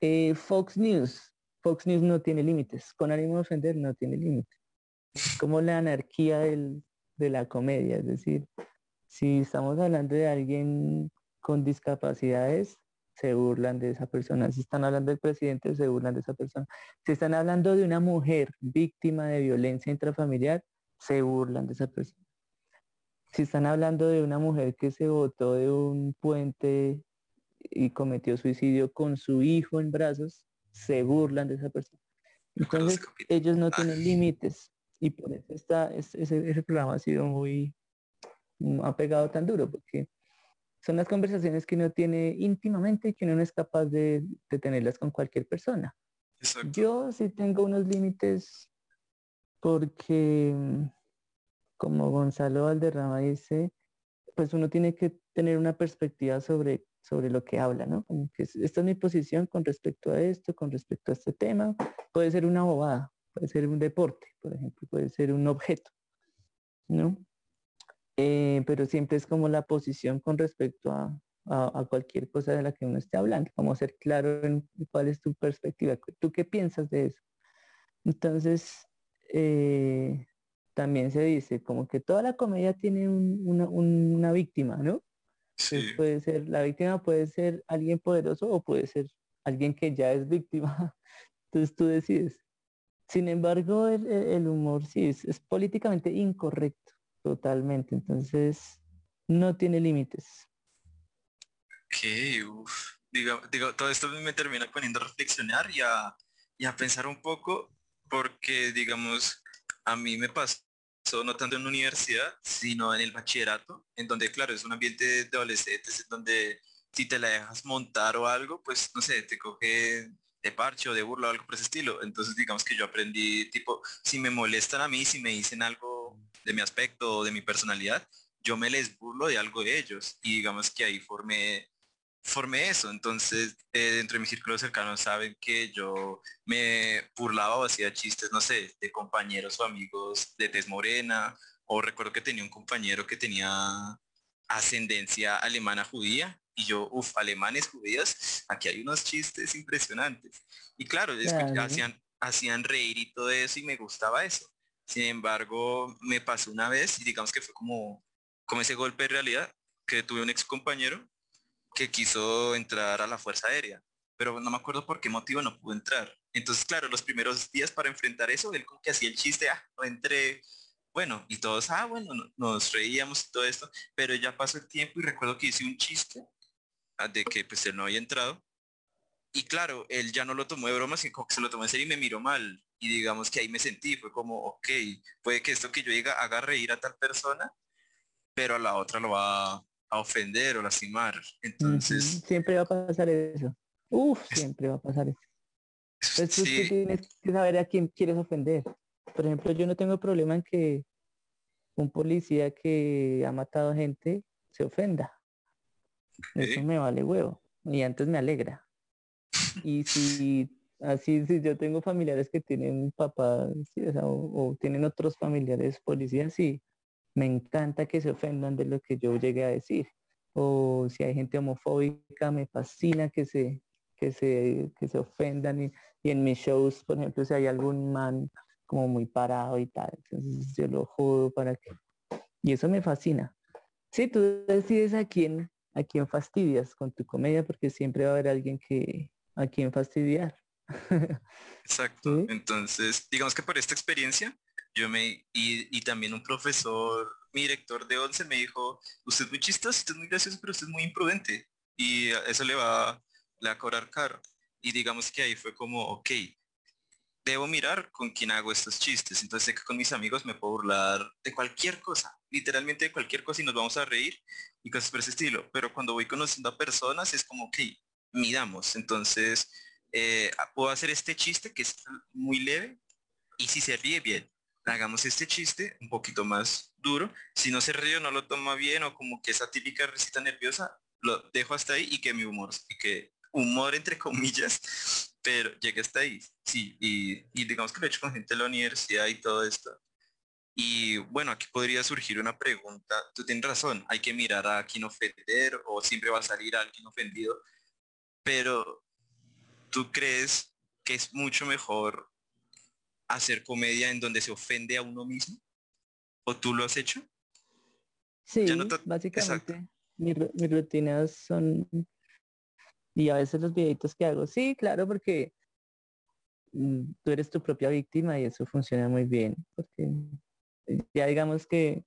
Eh, Fox News. Fox News no tiene límites. Con ánimo de ofender no tiene límites como la anarquía de la comedia, es decir, si estamos hablando de alguien con discapacidades, se burlan de esa persona. Si están hablando del presidente, se burlan de esa persona. Si están hablando de una mujer víctima de violencia intrafamiliar, se burlan de esa persona. Si están hablando de una mujer que se botó de un puente y cometió suicidio con su hijo en brazos, se burlan de esa persona. Entonces, ellos no tienen límites y por eso está, ese, ese programa ha sido muy, mm, ha pegado tan duro, porque son las conversaciones que uno tiene íntimamente y que uno no es capaz de, tenerlas con cualquier persona. Yo sí tengo unos límites porque, mm, como Gonzalo Valderrama dice, pues uno tiene que tener una perspectiva sobre, sobre lo que habla, ¿no? Como que esta es mi posición con respecto a esto, con respecto a este tema. Puede ser una bobada, puede ser un deporte, por ejemplo, puede ser un objeto, ¿no? Eh, pero siempre es como la posición con respecto a, cualquier cosa de la que uno esté hablando, como ser claro en cuál es tu perspectiva, tú qué piensas de eso. Entonces, eh, también se dice como que toda la comedia tiene una, víctima, ¿no? Sí. puede ser, la víctima puede ser alguien poderoso o puede ser alguien que ya es víctima. Entonces tú decides. Sin embargo, el, humor sí es, es, políticamente incorrecto, totalmente. Entonces, no tiene límites. Ok, uff. Digo, digo, todo esto me termina poniendo a reflexionar y a, y a pensar un poco, porque, digamos, a mí me pasó no tanto en la universidad, sino en el bachillerato, en donde, claro, es un ambiente de adolescentes, en donde si te la dejas montar o algo, pues, no sé, te coge de parche o de burla o algo por ese estilo. Entonces, digamos que yo aprendí, tipo, si me molestan a mí, si me dicen algo de mi aspecto o de mi personalidad, yo me les burlo de algo de ellos. Y digamos que ahí formé formé eso. Entonces, eh, dentro de mi círculo cercano saben que yo me burlaba o hacía chistes, no sé, de compañeros o amigos de tez morena. O recuerdo que tenía un compañero que tenía ascendencia alemana judía. Y yo, uff, alemanes judíos, aquí hay unos chistes impresionantes. Y claro, hacían, hacían reír y todo eso y me gustaba eso. Sin embargo, me pasó una vez y digamos que fue como, como ese golpe de realidad que tuve un ex compañero que quiso entrar a la Fuerza Aérea, pero no me acuerdo por qué motivo no pudo entrar. Entonces, claro, los primeros días para enfrentar eso, él como que hacía el chiste, ah, no entré, bueno, y todos, ah, bueno, nos reíamos y todo esto, pero ya pasó el tiempo y recuerdo que hice un chiste ah, de que pues él no había entrado. Y claro, él ya no lo tomó de broma, sino que se lo tomó en serio y me miró mal. Y digamos que ahí me sentí, fue como, ok, puede que esto que yo diga haga reír a tal persona, pero a la otra lo va a ofender o lastimar. Entonces... Siempre va a pasar eso. Uf, siempre va a pasar eso. Tú tienes que saber a quién quieres ofender. Por ejemplo, yo no tengo problema en que un policía que ha matado gente se ofenda. Eso me vale huevo. Y antes me alegra. Y si así, si yo tengo familiares que tienen papás o, o, tienen otros familiares policías, sí, me encanta que se ofendan de lo que yo llegué a decir. O si hay gente homofóbica, me fascina que se, que se, que se ofendan. Y, en mis shows, por ejemplo, si hay algún man como muy parado y tal, entonces yo lo jodo para que... Y eso me fascina. Sí, tú decides a quién, a quién fastidias con tu comedia, porque siempre va a haber alguien que a quien fastidiar. Exacto. Entonces, digamos que por esta experiencia, yo me, y, también un profesor, mi director de 11 me dijo, usted es muy chistoso, usted es muy gracioso, pero usted es muy imprudente. Y eso le va, le a cobrar caro. Y digamos que ahí fue como, ok, debo mirar con quién hago estos chistes. Entonces sé que con mis amigos me puedo burlar de cualquier cosa, literalmente de cualquier cosa y nos vamos a reír y cosas por ese estilo. Pero cuando voy conociendo a personas es como, ok, miramos. Entonces eh, puedo hacer este chiste que es muy leve y si se ríe bien hagamos este chiste un poquito más duro. Si no se ríe no lo toma bien o como que esa típica risita nerviosa, lo dejo hasta ahí y que mi humor, y que humor entre comillas, pero llegue hasta ahí. Sí, y, digamos que lo he hecho con gente de la universidad y todo esto. Y bueno, aquí podría surgir una pregunta. Tú tienes razón, hay que mirar a quien ofender o siempre va a salir alguien ofendido. Pero ¿tú crees que es mucho mejor hacer comedia en donde se ofende a uno mismo? ¿O tú lo has hecho? Sí, básicamente. mis rutinas son... Y a veces los videitos que hago, sí, claro, porque mm, tú eres tu propia víctima y eso funciona muy bien. Porque ya digamos que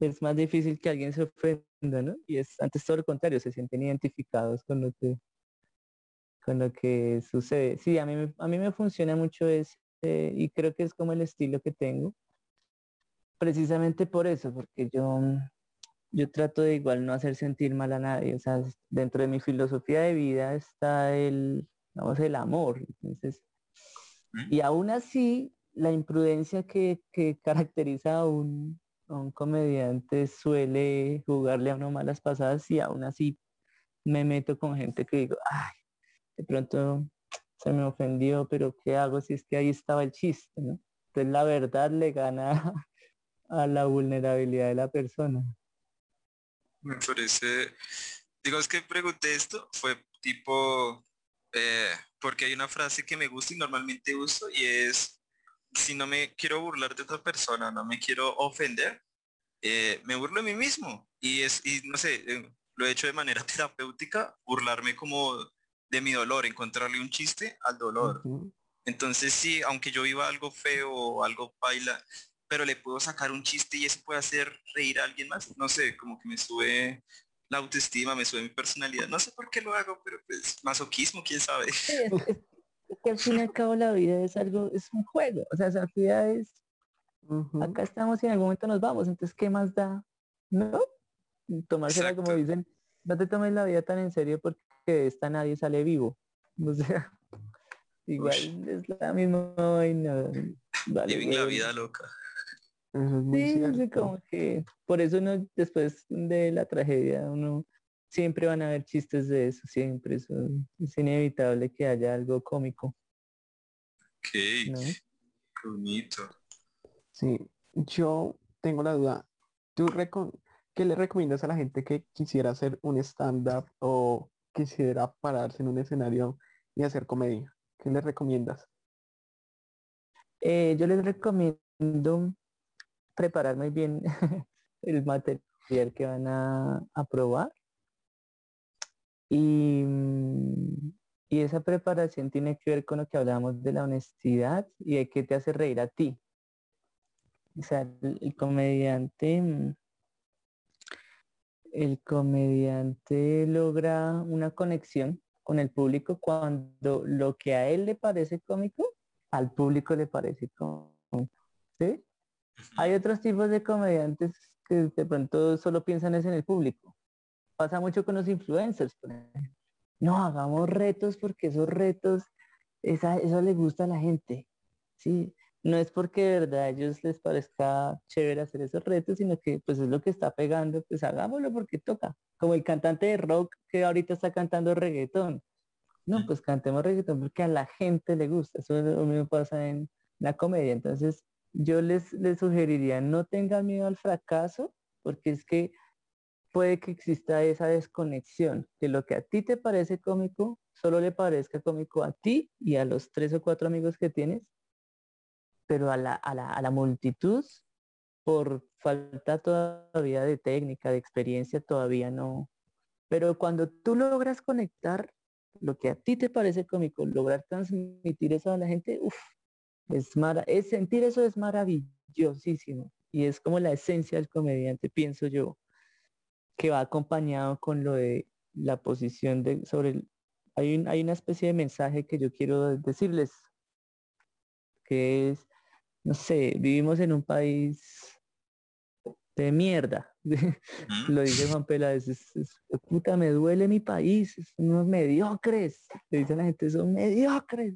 es más difícil que alguien se ofenda, ¿no? Y es antes todo lo contrario, se sienten identificados con lo que con lo que sucede. Sí, a mí, a mí me funciona mucho es eh, y creo que es como el estilo que tengo. Precisamente por eso, porque yo, yo trato de igual no hacer sentir mal a nadie. O sea, dentro de mi filosofía de vida está el, vamos, el amor. Entonces, y aún así, la imprudencia que, que caracteriza a un, a un comediante suele jugarle a uno malas pasadas y aún así me meto con gente que digo, ay, de pronto se me ofendió, pero ¿qué hago si es que ahí estaba el chiste? ¿no? Entonces la verdad le gana a la vulnerabilidad de la persona. Me parece, digo, es que pregunté esto, fue tipo, eh, porque hay una frase que me gusta y normalmente uso y es, si no me quiero burlar de otra persona, no me quiero ofender, eh, me burlo de mí mismo. Y es, y no sé, eh, lo he hecho de manera terapéutica, burlarme como de mi dolor, encontrarle un chiste al dolor. Entonces sí, aunque yo viva algo feo o algo baila, pero le puedo sacar un chiste y eso puede hacer reír a alguien más. No sé, como que me sube la autoestima, me sube mi personalidad. No sé por qué lo hago, pero pues masoquismo, quién sabe. que al fin y al cabo la vida es algo, es un juego. O sea, esa vida es, acá estamos y en algún momento nos vamos. Entonces, ¿qué más da? ¿No? Tomársela como dicen, no te tomes la vida tan en serio porque de esta nadie sale vivo. O sea, igual es la misma vaina. Vale, la vida loca. sí, como que por eso uno después de la tragedia uno siempre van a haber chistes de eso, siempre es inevitable que haya algo cómico. Ok, qué bonito. Sí, yo tengo la duda. ¿Tú qué le recomiendas a la gente que quisiera hacer un stand-up o quisiera pararse en un escenario y hacer comedia? ¿Qué le recomiendas? Eh, yo les recomiendo preparar muy bien el material que van a, probar. Y, esa preparación tiene que ver con lo que hablamos de la honestidad y de qué te hace reír a ti. O sea, el, comediante el comediante logra una conexión con el público cuando lo que a él le parece cómico, al público le parece cómico. ¿Sí? Hay otros tipos de comediantes que de pronto solo piensan en el público. Pasa mucho con los influencers, por ejemplo. No, hagamos retos porque esos retos, esa, eso le gusta a la gente. Sí, no es porque de verdad a ellos les parezca chévere hacer esos retos, sino que pues es lo que está pegando, pues hagámoslo porque toca. Como el cantante de rock que ahorita está cantando reggaetón. No, pues cantemos reggaetón porque a la gente le gusta. Eso lo mismo pasa en la comedia. Entonces, yo les, les sugeriría no tengan miedo al fracaso, porque es que puede que exista esa desconexión, que lo que a ti te parece cómico, solo le parezca cómico a ti y a los tres o cuatro amigos que tienes, pero a la, a la, a la multitud, por falta todavía de técnica, de experiencia, todavía no. Pero cuando tú logras conectar lo que a ti te parece cómico, lograr transmitir eso a la gente, uff, es, es sentir eso es maravillosísimo y es como la esencia del comediante, pienso yo, que va acompañado con lo de la posición de sobre el, hay, hay una especie de mensaje que yo quiero decirles, que es, no sé, vivimos en un país de mierda. Lo dice Juan Peláez, es, puta, me duele mi país, son unos mediocres. Le dice la gente, son mediocres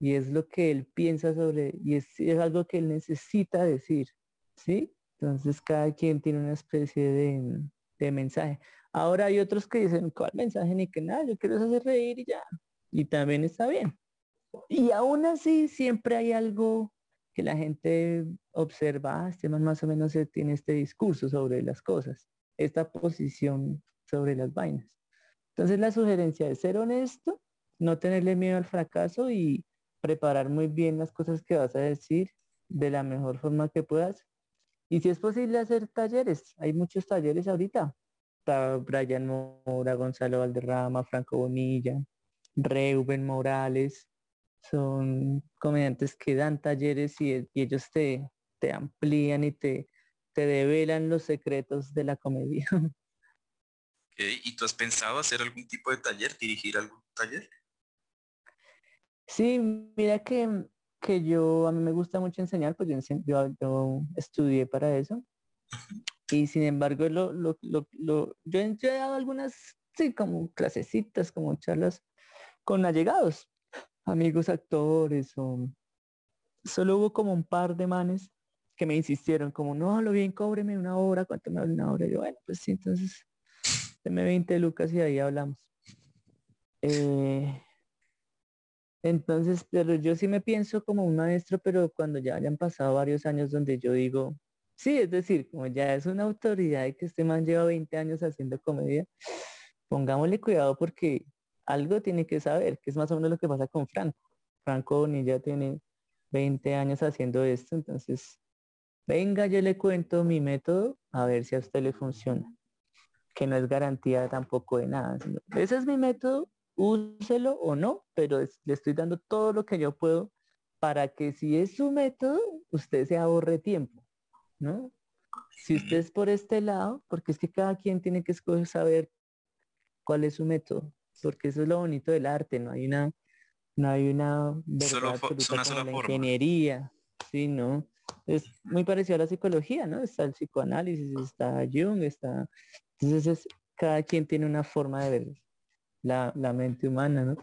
y es lo que él piensa sobre, y es, algo que él necesita decir, ¿sí? Entonces cada quien tiene una especie de, de, mensaje. Ahora hay otros que dicen, ¿cuál mensaje? Ni que nada, yo quiero hacer reír y ya. Y también está bien. Y aún así siempre hay algo que la gente observa, este más o menos tiene este discurso sobre las cosas, esta posición sobre las vainas. Entonces la sugerencia es ser honesto, no tenerle miedo al fracaso y, preparar muy bien las cosas que vas a decir de la mejor forma que puedas. Y si es posible hacer talleres, hay muchos talleres ahorita. Está Brian Mora, Gonzalo Valderrama, Franco Bonilla, Reuben Morales. Son comediantes que dan talleres y, ellos te, te amplían y te, te develan los secretos de la comedia. ¿Y tú has pensado hacer algún tipo de taller, dirigir algún taller? Sí, mira que, que yo, a mí me gusta mucho enseñar, pues yo, yo, estudié para eso. Y sin embargo, lo, lo, lo, lo yo, he dado algunas, sí, como clasecitas, como charlas con allegados, amigos actores o... Solo hubo como un par de manes que me insistieron como, no, lo bien, cóbreme una hora, ¿cuánto me vale una hora? Y yo, bueno, pues sí, entonces, deme 20 lucas y ahí hablamos. Eh, entonces, pero yo sí me pienso como un maestro, pero cuando ya hayan pasado varios años donde yo digo, sí, es decir, como ya es una autoridad y que este man lleva 20 años haciendo comedia, pongámosle cuidado porque algo tiene que saber, que es más o menos lo que pasa con Franco. Franco Bonilla tiene 20 años haciendo esto, entonces, venga, yo le cuento mi método a ver si a usted le funciona, que no es garantía tampoco de nada. Ese es mi método, úselo o no, pero le estoy dando todo lo que yo puedo para que si es su método, usted se ahorre tiempo, ¿no? Si usted es por este lado, porque es que cada quien tiene que escoger saber cuál es su método, porque eso es lo bonito del arte, no hay una, no hay una verdad absoluta la ingeniería, sí, ¿no? Es muy parecido a la psicología, ¿no? Está el psicoanálisis, está Jung, está... Entonces cada quien tiene una forma de ver la, la mente humana, ¿no?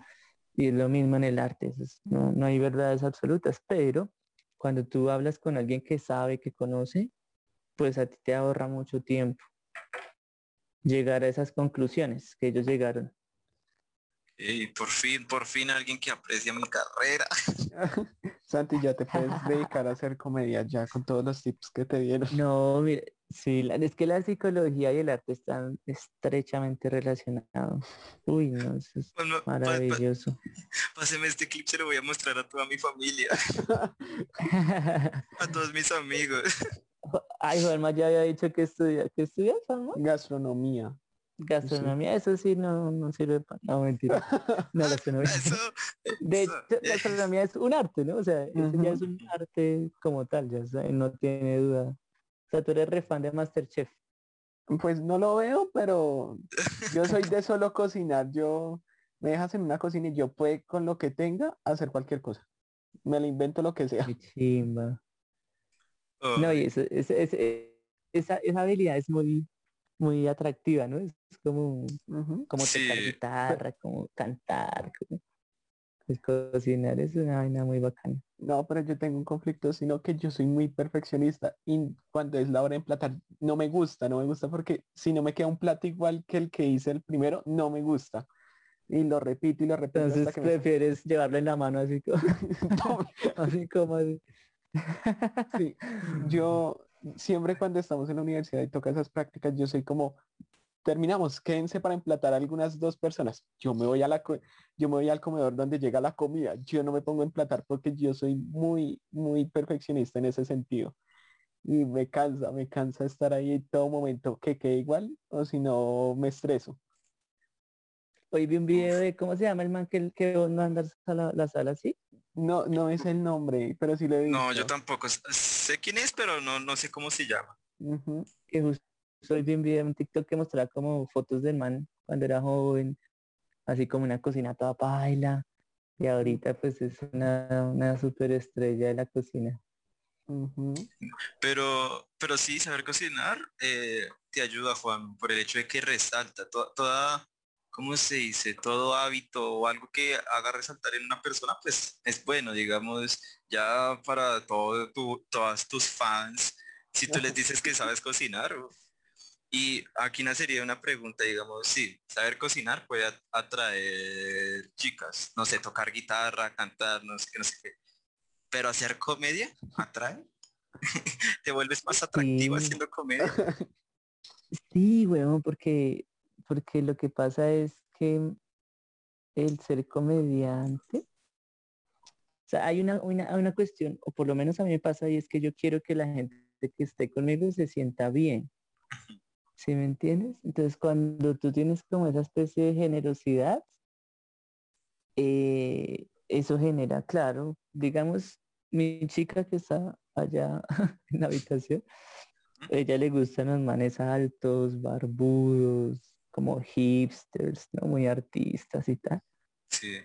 Y es lo mismo en el arte, no, no hay verdades absolutas, pero cuando tú hablas con alguien que sabe, que conoce, pues a ti te ahorra mucho tiempo llegar a esas conclusiones que ellos llegaron. Y por fin, por fin alguien que aprecia mi carrera. Santi, ya te puedes dedicar a hacer comedia ya con todos los tips que te dieron. No, mire, sí, es que la psicología y el arte están estrechamente relacionados. Uy, no, eso es pues maravilloso. páseme este clip, se lo voy a mostrar a toda mi familia. a todos mis amigos. Ay, Juanma ya había dicho que estudia, que estudia Gastronomía. Gastronomía, eso sí no, no sirve para... No, mentira. No, gastronomía. de hecho, la gastronomía es un arte, ¿no? O sea, ya es un arte como tal, ya no tiene duda. O sea, tú eres re fan de Masterchef. Pues no lo veo, pero yo soy de solo cocinar. Yo me dejas en una cocina y yo puedo con lo que tenga hacer cualquier cosa. Me lo invento lo que sea. Qué chimba. No, y eso, es, esa, esa habilidad es muy, muy atractiva, ¿no? Es como, como tocar guitarra, como cantar, como... cocinar es una vaina muy bacana. No, pero yo tengo un conflicto, sino que yo soy muy perfeccionista y cuando es la hora de emplatar no me gusta, no me gusta porque si no me queda un plato igual que el que hice el primero, no me gusta. Y lo repito y lo repito. Entonces prefieres llevarlo en la mano así como, así como así. Sí, yo siempre cuando estamos en la universidad y toca esas prácticas, yo soy como, terminamos, quédense para emplatar algunas dos personas. Yo me voy a la yo me voy al comedor donde llega la comida. Yo no me pongo a emplatar porque yo soy muy, muy perfeccionista en ese sentido. Y me cansa, me cansa estar ahí en todo momento que quede igual o si no me estreso. Hoy vi un video de cómo se llama el man que, que no andas a la, la sala así. No, no es el nombre, pero sí lo he visto. No, yo tampoco. Sé quién es, pero no, no sé cómo se llama. Que justo soy bien video en TikTok que mostraba como fotos del man cuando era joven, así como una cocina toda baila. Y ahorita pues es una, una super estrella de la cocina. Pero, pero sí, saber cocinar eh, te ayuda, Juan, por el hecho de que resalta toda ¿cómo se dice? Todo hábito o algo que haga resaltar en una persona, pues es bueno, digamos, ya para todo tu, todas tus fans, si tú les dices que sabes cocinar. Y aquí nacería una pregunta, digamos, sí, saber cocinar puede atraer chicas, no sé, tocar guitarra, cantar, no sé qué, no sé qué. Pero hacer comedia atrae. ¿Te vuelves más atractivo haciendo comedia? Sí, weón, porque porque lo que pasa es que el ser comediante, o sea, hay una, una, cuestión, o por lo menos a mí me pasa, y es que yo quiero que la gente que esté conmigo se sienta bien. ¿Sí me entiendes? Entonces, cuando tú tienes como esa especie de generosidad, eh, eso genera, claro, digamos, mi chica que está allá en la habitación, ella le gustan los manes altos, barbudos, como hipsters, ¿no? Muy artistas y tal.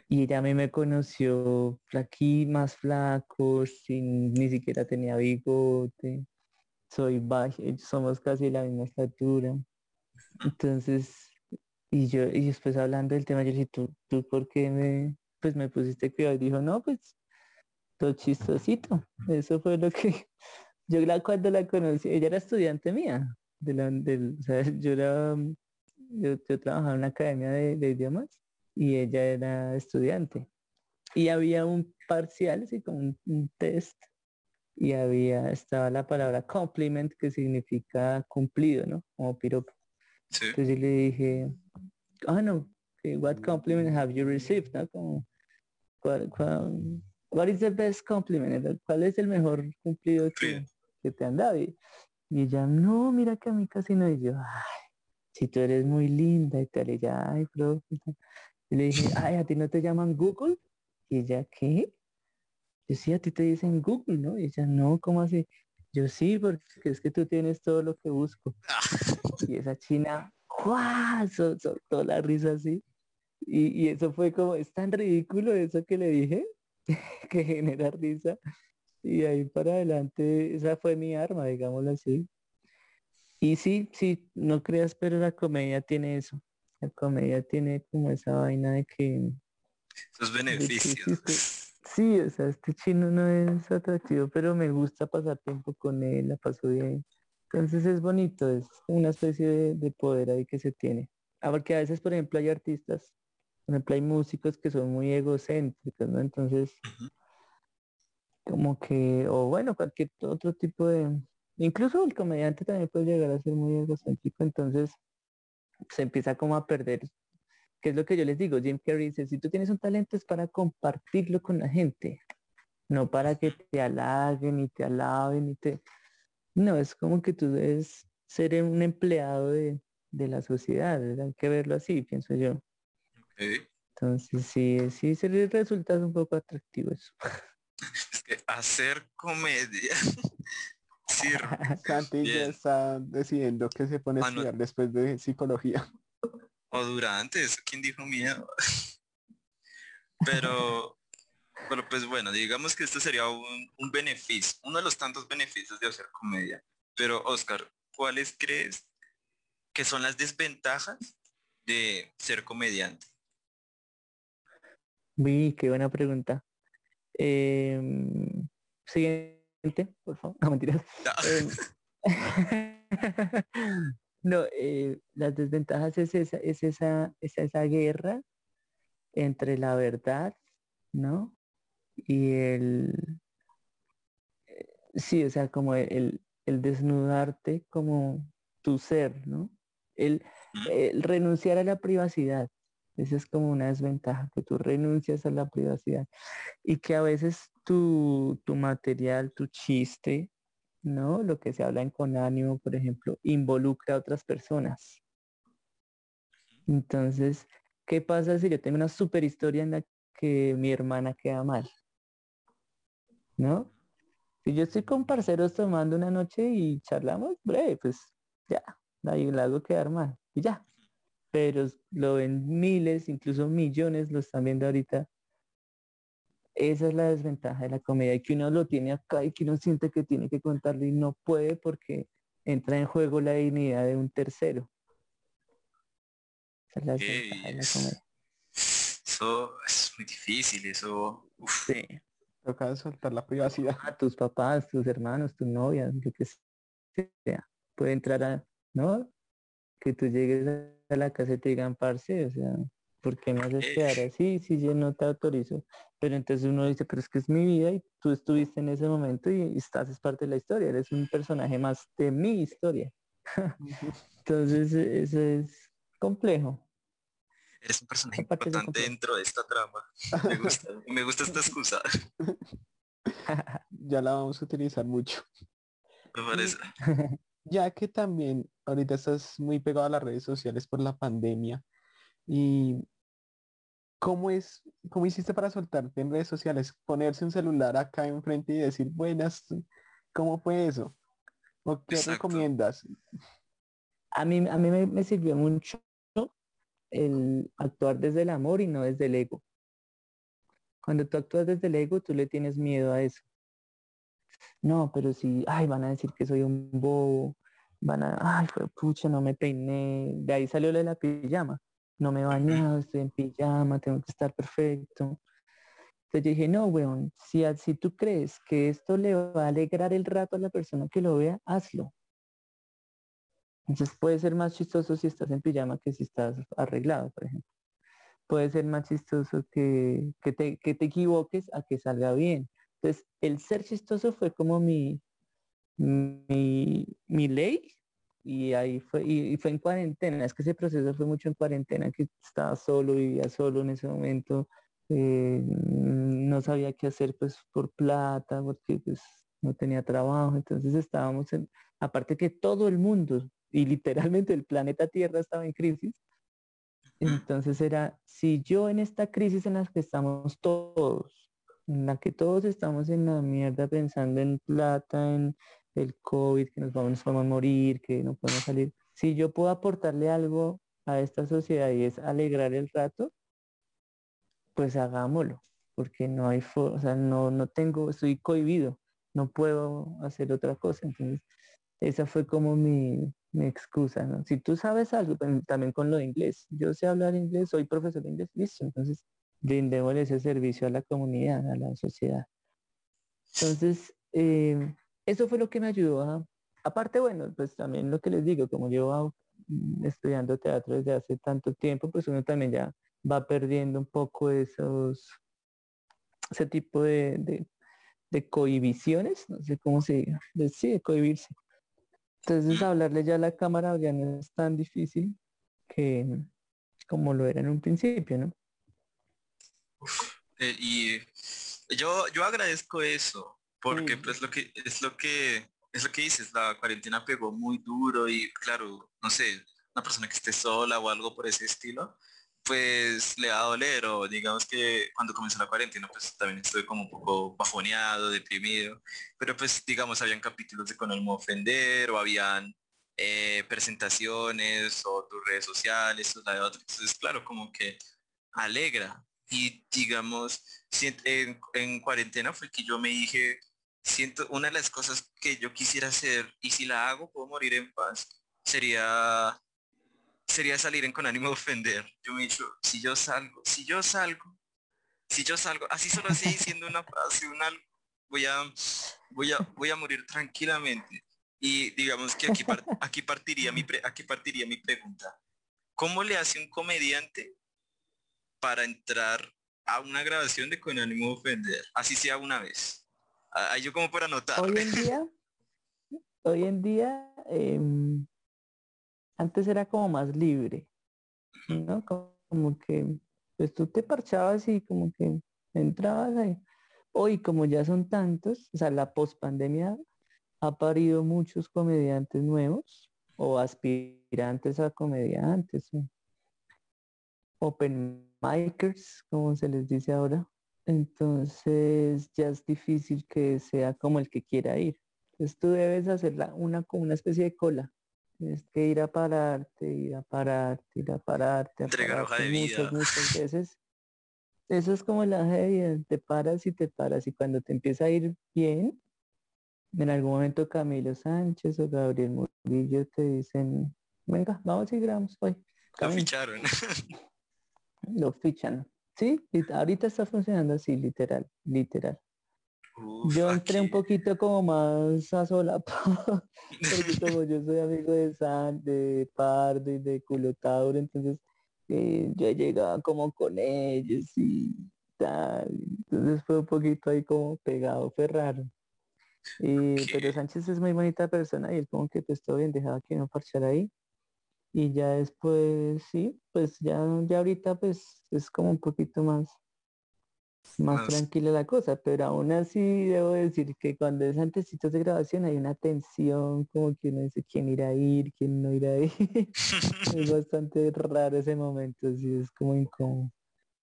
Y ella a mí me conoció aquí más flaco, sin, ni siquiera tenía bigote. Soy bajo, somos casi la misma estatura. Entonces, y yo, y después hablando del tema, yo dije, ¿tú, tú por qué me, pues me pusiste cuidado? Y dijo, no, pues, todo chistosito. Eso fue lo que, yo la, cuando la conocí, ella era estudiante mía. De la, del, o yo era yo, trabajaba en una academia de, idiomas y ella era estudiante. Y había un parcial, así como un, test, y había, estaba la palabra compliment, que significa cumplido, ¿no? Como piropo. Entonces yo le dije, ah, no, what compliment have you received? ¿no? Como, ¿cuál, what is the best compliment? ¿Cuál es el mejor cumplido que, que te han dado? Y, y, ella, no, mira que a mí casi no. Y yo, ay, si tú eres muy linda y tal. Y ella, ay, bro. Y le dije, ay, ¿a ti no te llaman Google? Y ella, ¿qué? Yo sí, a ti te dicen Google, ¿no? Y ella, no, ¿cómo así? Yo sí, porque es que tú tienes todo lo que busco. y esa china, ¡guau! Soltó la risa así. Y, y, eso fue como, es tan ridículo eso que le dije, que genera risa. Y ahí para adelante, esa fue mi arma, digámoslo así. Y sí, sí, no creas, pero la comedia tiene eso. La comedia tiene como esa vaina de que... Esos beneficios. Sí, o sea, este chino no es atractivo, pero me gusta pasar tiempo con él, la paso bien. Entonces es bonito, es una especie de, poder ahí que se tiene. Ah, porque a veces, por ejemplo, hay artistas, por ejemplo, hay músicos que son muy egocéntricos, ¿no? Entonces, como que, o bueno, cualquier otro tipo de... Incluso el comediante también puede llegar a ser muy egocéntrico, entonces se empieza como a perder que es lo que yo les digo, Jim Carrey dice, si tú tienes un talento es para compartirlo con la gente, no para que te halaguen y te alaben y te... No, es como que tú debes ser un empleado de, la sociedad, hay que verlo así, pienso yo. Entonces sí, sí se le resulta un poco atractivo eso. Es que hacer comedia. Santi ya está decidiendo que se pone a ah, estudiar después de psicología. O durante, eso quién dijo miedo. pero, pero pues bueno, digamos que esto sería un, beneficio, uno de los tantos beneficios de hacer comedia. Pero Oscar, ¿cuáles crees que son las desventajas de ser comediante? Uy, qué buena pregunta. Em, siguiente, por favor. No, mentiras. Em, No, eh, las desventajas es esa, es esa, es esa guerra entre la verdad, ¿no? Y el, eh, sí, o sea, como el, el desnudarte como tu ser, ¿no? El, el, renunciar a la privacidad. Esa es como una desventaja, que tú renuncias a la privacidad y que a veces tu, tu material, tu chiste, ¿no? Lo que se habla en con ánimo, por ejemplo, involucra a otras personas. Entonces, ¿qué pasa si yo tengo una super historia en la que mi hermana queda mal? ¿No? Si yo estoy con parceros tomando una noche y charlamos, breve, pues ya, ahí la hago quedar mal y ya. Pero lo ven miles, incluso millones, lo están viendo ahorita esa es la desventaja de la comedia, que uno lo tiene acá y que uno siente que tiene que contarlo y no puede porque entra en juego la dignidad de un tercero. Esa es la desventaja de la comedia. Eso es muy difícil, eso... Sí. Toca soltar la privacidad. A tus papás, tus hermanos, tu novia, lo que sea. Puede entrar a, ¿no? Que tú llegues a la casa y te digan, parce, o sea, ¿por qué me haces quedar así si yo no te autorizo? Pero entonces uno dice, pero es que es mi vida y tú estuviste en ese momento y estás es parte de la historia, eres un personaje más de mi historia. entonces eso es complejo. Eres un personaje importante dentro de esta trama. Me gusta, me gusta esta excusa. ya la vamos a utilizar mucho. Me parece. Ya que también ahorita estás muy pegado a las redes sociales por la pandemia, y ¿cómo es, cómo hiciste para soltarte en redes sociales? Ponerse un celular acá enfrente y decir, buenas, ¿cómo fue eso? ¿O qué recomiendas? A mí, a mí me, sirvió mucho el actuar desde el amor y no desde el ego. Cuando tú actúas desde el ego, tú le tienes miedo a eso. No, pero si, ay, van a decir que soy un bobo, van a, ay, pucha, no me peiné, de ahí salió la pijama no me he bañado, estoy en pijama, tengo que estar perfecto. Entonces yo dije, no, weón, si, si tú crees que esto le va a alegrar el rato a la persona que lo vea, hazlo. Entonces puede ser más chistoso si estás en pijama que si estás arreglado, por ejemplo. Puede ser más chistoso que, que, te, que te equivoques a que salga bien. Entonces, el ser chistoso fue como mi, mi, mi ley y ahí fue, y, fue en cuarentena, es que ese proceso fue mucho en cuarentena, que estaba solo, vivía solo en ese momento, eh, no sabía qué hacer pues por plata, porque pues no tenía trabajo, entonces estábamos en, aparte que todo el mundo y literalmente el planeta Tierra estaba en crisis, entonces era, si yo en esta crisis en la que estamos todos, en la que todos estamos en la mierda pensando en plata, en el COVID, que nos vamos, a morir, que no podemos salir, si yo puedo aportarle algo a esta sociedad y es alegrar el rato, pues hagámoslo, porque no hay, o sea, no, no tengo, estoy cohibido, no puedo hacer otra cosa. Entonces, esa fue como mi, mi excusa, ¿no? Si tú sabes algo, también con lo de inglés, yo sé hablar inglés, soy profesor de inglés, listo, entonces brindémosle ese servicio a la comunidad, a la sociedad. Entonces, eh, eso fue lo que me ayudó a, aparte, bueno, pues también lo que les digo, como llevo mm, estudiando teatro desde hace tanto tiempo, pues uno también ya va perdiendo un poco esos, ese tipo de, de, cohibiciones, no sé cómo se diga, sí, cohibirse. Entonces hablarle ya a la cámara ya no es tan difícil que como lo era en un principio, ¿no? Eh, y yo, yo agradezco eso, porque pues lo que es lo que es lo que dices, la cuarentena pegó muy duro y claro, no sé, una persona que esté sola o algo por ese estilo, pues le va a doler o digamos que cuando comenzó la cuarentena pues también estuve como un poco bajoneado, deprimido, pero pues digamos habían capítulos de Con el ofender o habían eh, presentaciones o tus redes sociales o la de otros, entonces claro, como que alegra y digamos en, en cuarentena fue que yo me dije siento una de las cosas que yo quisiera hacer y si la hago puedo morir en paz sería sería salir en con ánimo de ofender. Yo me he dicho, si yo salgo, si yo salgo, si yo salgo, así solo así diciendo una frase, un algo, voy a, voy a, voy a morir tranquilamente. Y digamos que aquí, aquí, partiría mi aquí partiría mi pregunta. ¿Cómo le hace un comediante para entrar a una grabación de con ánimo de ofender? Así sea una vez. Ahí yo como anotar. Hoy en día, hoy en día, em, antes era como más libre, ¿no? Como, que pues tú te parchabas y como que entrabas ahí. Hoy como ya son tantos, o sea, la pospandemia ha parido muchos comediantes nuevos o aspirantes a comediantes, open micers, como se les dice ahora. Entonces ya es difícil que sea como el que quiera ir. Entonces tú debes hacer una, como una especie de cola Tienes que ir a pararte, ir a pararte, ir a pararte, a pararte muchas, muchas veces. Eso es como la de te paras y te paras y cuando te empieza a ir bien, en algún momento Camilo Sánchez o Gabriel Murillo te dicen, venga, vamos y grabamos hoy. Lo ficharon. Lo fichan. Sí, ahorita está funcionando así, literal, literal yo entré un poquito como más a sola, porque como yo soy amigo de San, de Pardo y de Culotauro, entonces eh, yo llegaba como con ellos y tal. Entonces fue un poquito ahí como pegado, fue raro. Y, pero Sánchez es muy bonita persona y él como que pues todo bien, dejaba que no parchara ahí. Y ya después, sí, pues ya, ya ahorita pues es como un poquito más más, tranquila la cosa, pero aún así debo decir que cuando es antecitos de grabación hay una tensión, como que uno dice quién irá a ir, quién no irá a ir. es bastante raro ese momento, así es como incómodo.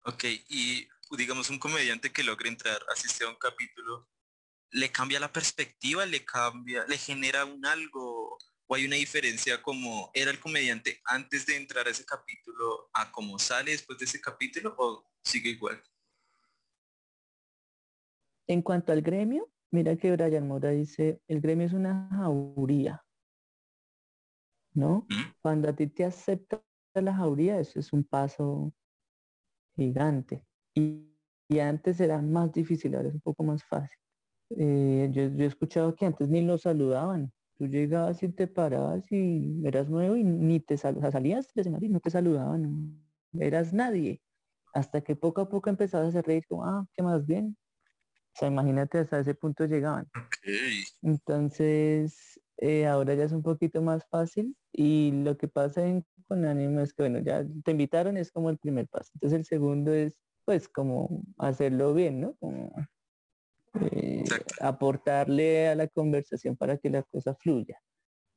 Ok, y digamos un comediante que logre entrar, asistir a un capítulo, ¿le cambia la perspectiva? ¿Le cambia, le genera un algo? ¿O hay una diferencia como era el comediante antes de entrar a ese capítulo a cómo sale después de ese capítulo o sigue igual? En cuanto al gremio, mira que Brian Mora dice, el gremio es una jauría. ¿No? Cuando a ti te acepta la jauría, eso es un paso gigante. Y, antes era más difícil, ahora es un poco más fácil. Eh, yo, he escuchado que antes ni lo saludaban. Tú llegabas y te parabas y eras nuevo y ni te saludaban. salías y no te saludaban. Eras nadie. Hasta que poco a poco empezabas a hacer reír como, ah, qué más bien, o sea, imagínate hasta ese punto llegaban. Entonces, eh, ahora ya es un poquito más fácil y lo que pasa en, con ánimo es que, bueno, ya te invitaron es como el primer paso. Entonces el segundo es, pues como hacerlo bien, ¿no? Como, eh, aportarle a la conversación para que la cosa fluya.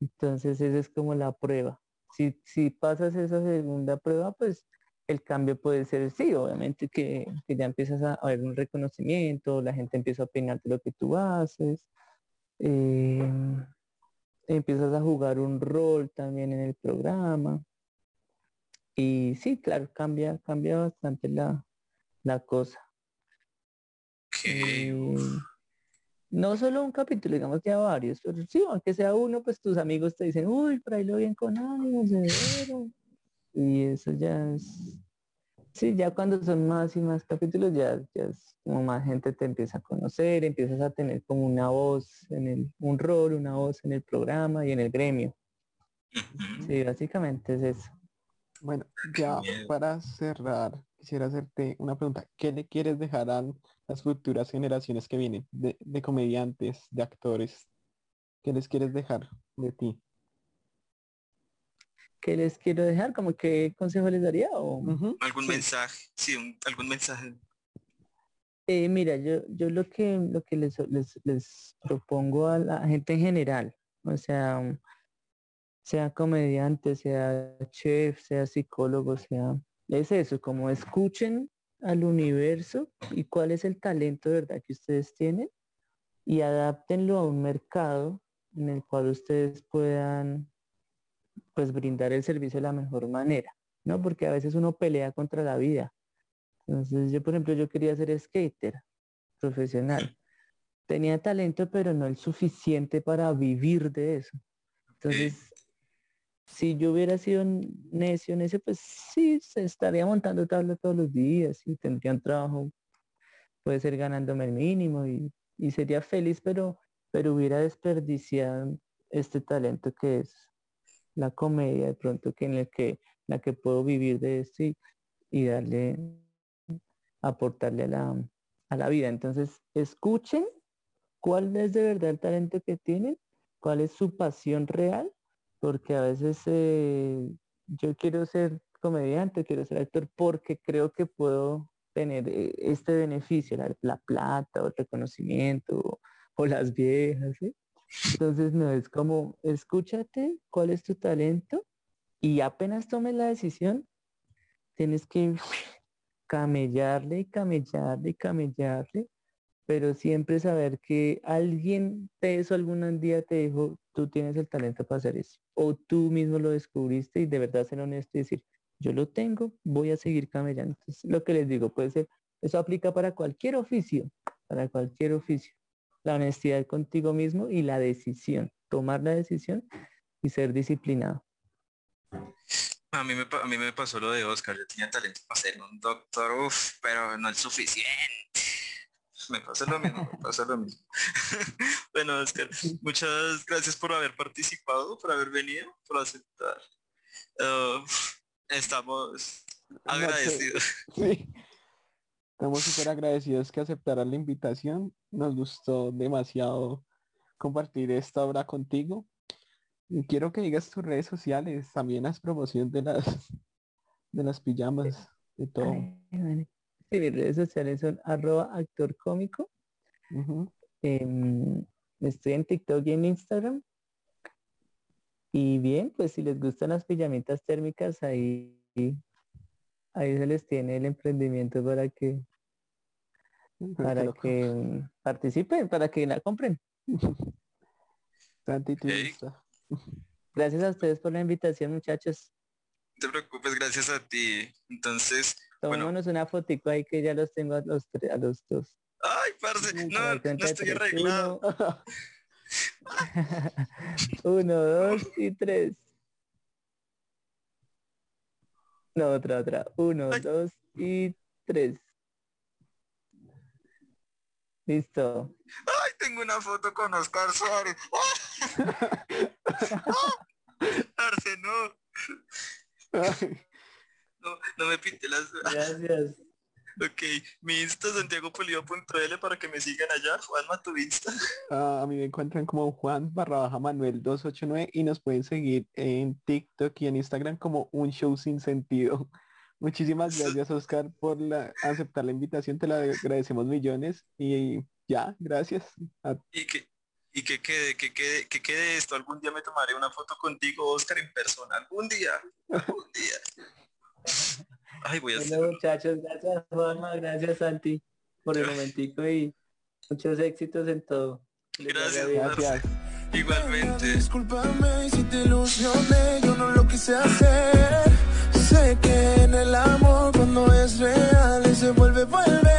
Entonces esa es como la prueba. Si, si pasas esa segunda prueba, pues el cambio puede ser sí, obviamente que, ya empiezas a, ver un reconocimiento, la gente empieza a opinar de lo que tú haces, em, empiezas a jugar un rol también en el programa. Y sí, claro, cambia, cambia bastante la, la cosa. No solo un capítulo, digamos ya varios, pero sí, aunque sea uno, pues tus amigos te dicen, uy, por ahí lo bien con ánimos, Y eso ya es, sí, ya cuando son más y más capítulos, ya, ya es como más gente te empieza a conocer, empiezas a tener como una voz en el, un rol, una voz en el programa y en el gremio. Sí, básicamente es eso. Bueno, ya para cerrar, quisiera hacerte una pregunta. ¿Qué le quieres dejar a las futuras generaciones que vienen de, comediantes, de actores? ¿Qué les quieres dejar de ti? ¿Qué les quiero dejar? ¿Como qué consejo les daría? O... ¿Algún mensaje? Sí, algún mensaje. Eh, mira, yo, yo lo que lo que les, les, les propongo a la gente en general, o sea, sea comediante, sea chef, sea psicólogo, sea... Es eso, como escuchen al universo y cuál es el talento de verdad que ustedes tienen y adáptenlo a un mercado en el cual ustedes puedan pues brindar el servicio de la mejor manera, ¿no? Porque a veces uno pelea contra la vida. Entonces yo, por ejemplo, yo quería ser skater profesional. Tenía talento, pero no el suficiente para vivir de eso. Entonces, si yo hubiera sido necio, necio, pues sí, se estaría montando tabla todos los días y tendría un trabajo, puede ser ganándome el mínimo y, sería feliz, pero, pero hubiera desperdiciado este talento que es la comedia, de pronto que en el que, la que puedo vivir de esto y, darle, aportarle a la, a la vida. Entonces, escuchen cuál es de verdad el talento que tienen, cuál es su pasión real porque a veces eh, yo quiero ser comediante, quiero ser actor porque creo que puedo tener eh, este beneficio, la, plata o el reconocimiento o, las viejas. Entonces no es como, escúchate cuál es tu talento y apenas tomes la decisión, tienes que camellarle y camellarle y camellarle pero siempre saber que alguien te eso algún día te dijo, tú tienes el talento para hacer eso, o tú mismo lo descubriste y de verdad ser honesto y decir, yo lo tengo, voy a seguir camellando. Entonces, lo que les digo, puede ser, eso aplica para cualquier oficio, para cualquier oficio. La honestidad contigo mismo y la decisión, tomar la decisión y ser disciplinado. A mí, me, a mí me pasó lo de Oscar, yo tenía talento para ser un doctor, uf, pero no es suficiente me pasa lo mismo, me pasa lo mismo. bueno, Oscar, muchas gracias por haber participado, por haber venido, por aceptar. Uh, estamos agradecidos. Sí. Estamos súper agradecidos que aceptaran la invitación. Nos gustó demasiado compartir esta obra contigo. Y quiero que digas tus redes sociales, también las promociones de las de las pijamas, de todo mis redes sociales son arroba actor cómico. Em, estoy en TikTok y en Instagram. Y bien, pues si les gustan las pijamitas térmicas, ahí, ahí se les tiene el emprendimiento para que para que participen, para que la compren. Gracias a ustedes por la invitación, muchachos. No te preocupes, gracias a ti. Entonces, Tomémonos una fotico ahí que ya los tengo a los, a los dos. Ay, parce, no, no estoy arreglado. Uno. dos y tres. No, otra, otra. Uno, dos y tres. Listo. Ay, tengo una foto con Oscar Suárez. Arce, no. No, no me pinte las... Gracias. ok, mi Insta es santiagopoliva.l para que me sigan allá. Juanma, tu Insta. Ah, a mí me encuentran como Juan barra baja Manuel 289 y nos pueden seguir en TikTok y en Instagram como un show sin sentido. Muchísimas gracias, Oscar, por la, aceptar la invitación. Te la agradecemos millones. Y ya, gracias. Y que, y que quede, que quede, que quede esto. Algún día me tomaré una foto contigo, Oscar, en persona. Algún día. Algún día. Ay, voy a bueno, muchachos, gracias Juanma, gracias Santi por el momentico y muchos éxitos en todo. Gracias, gracias. Igualmente. Discúlpame si te ilusioné, yo no lo quise hacer. Sé que en el amor cuando es real se vuelve, vuelve.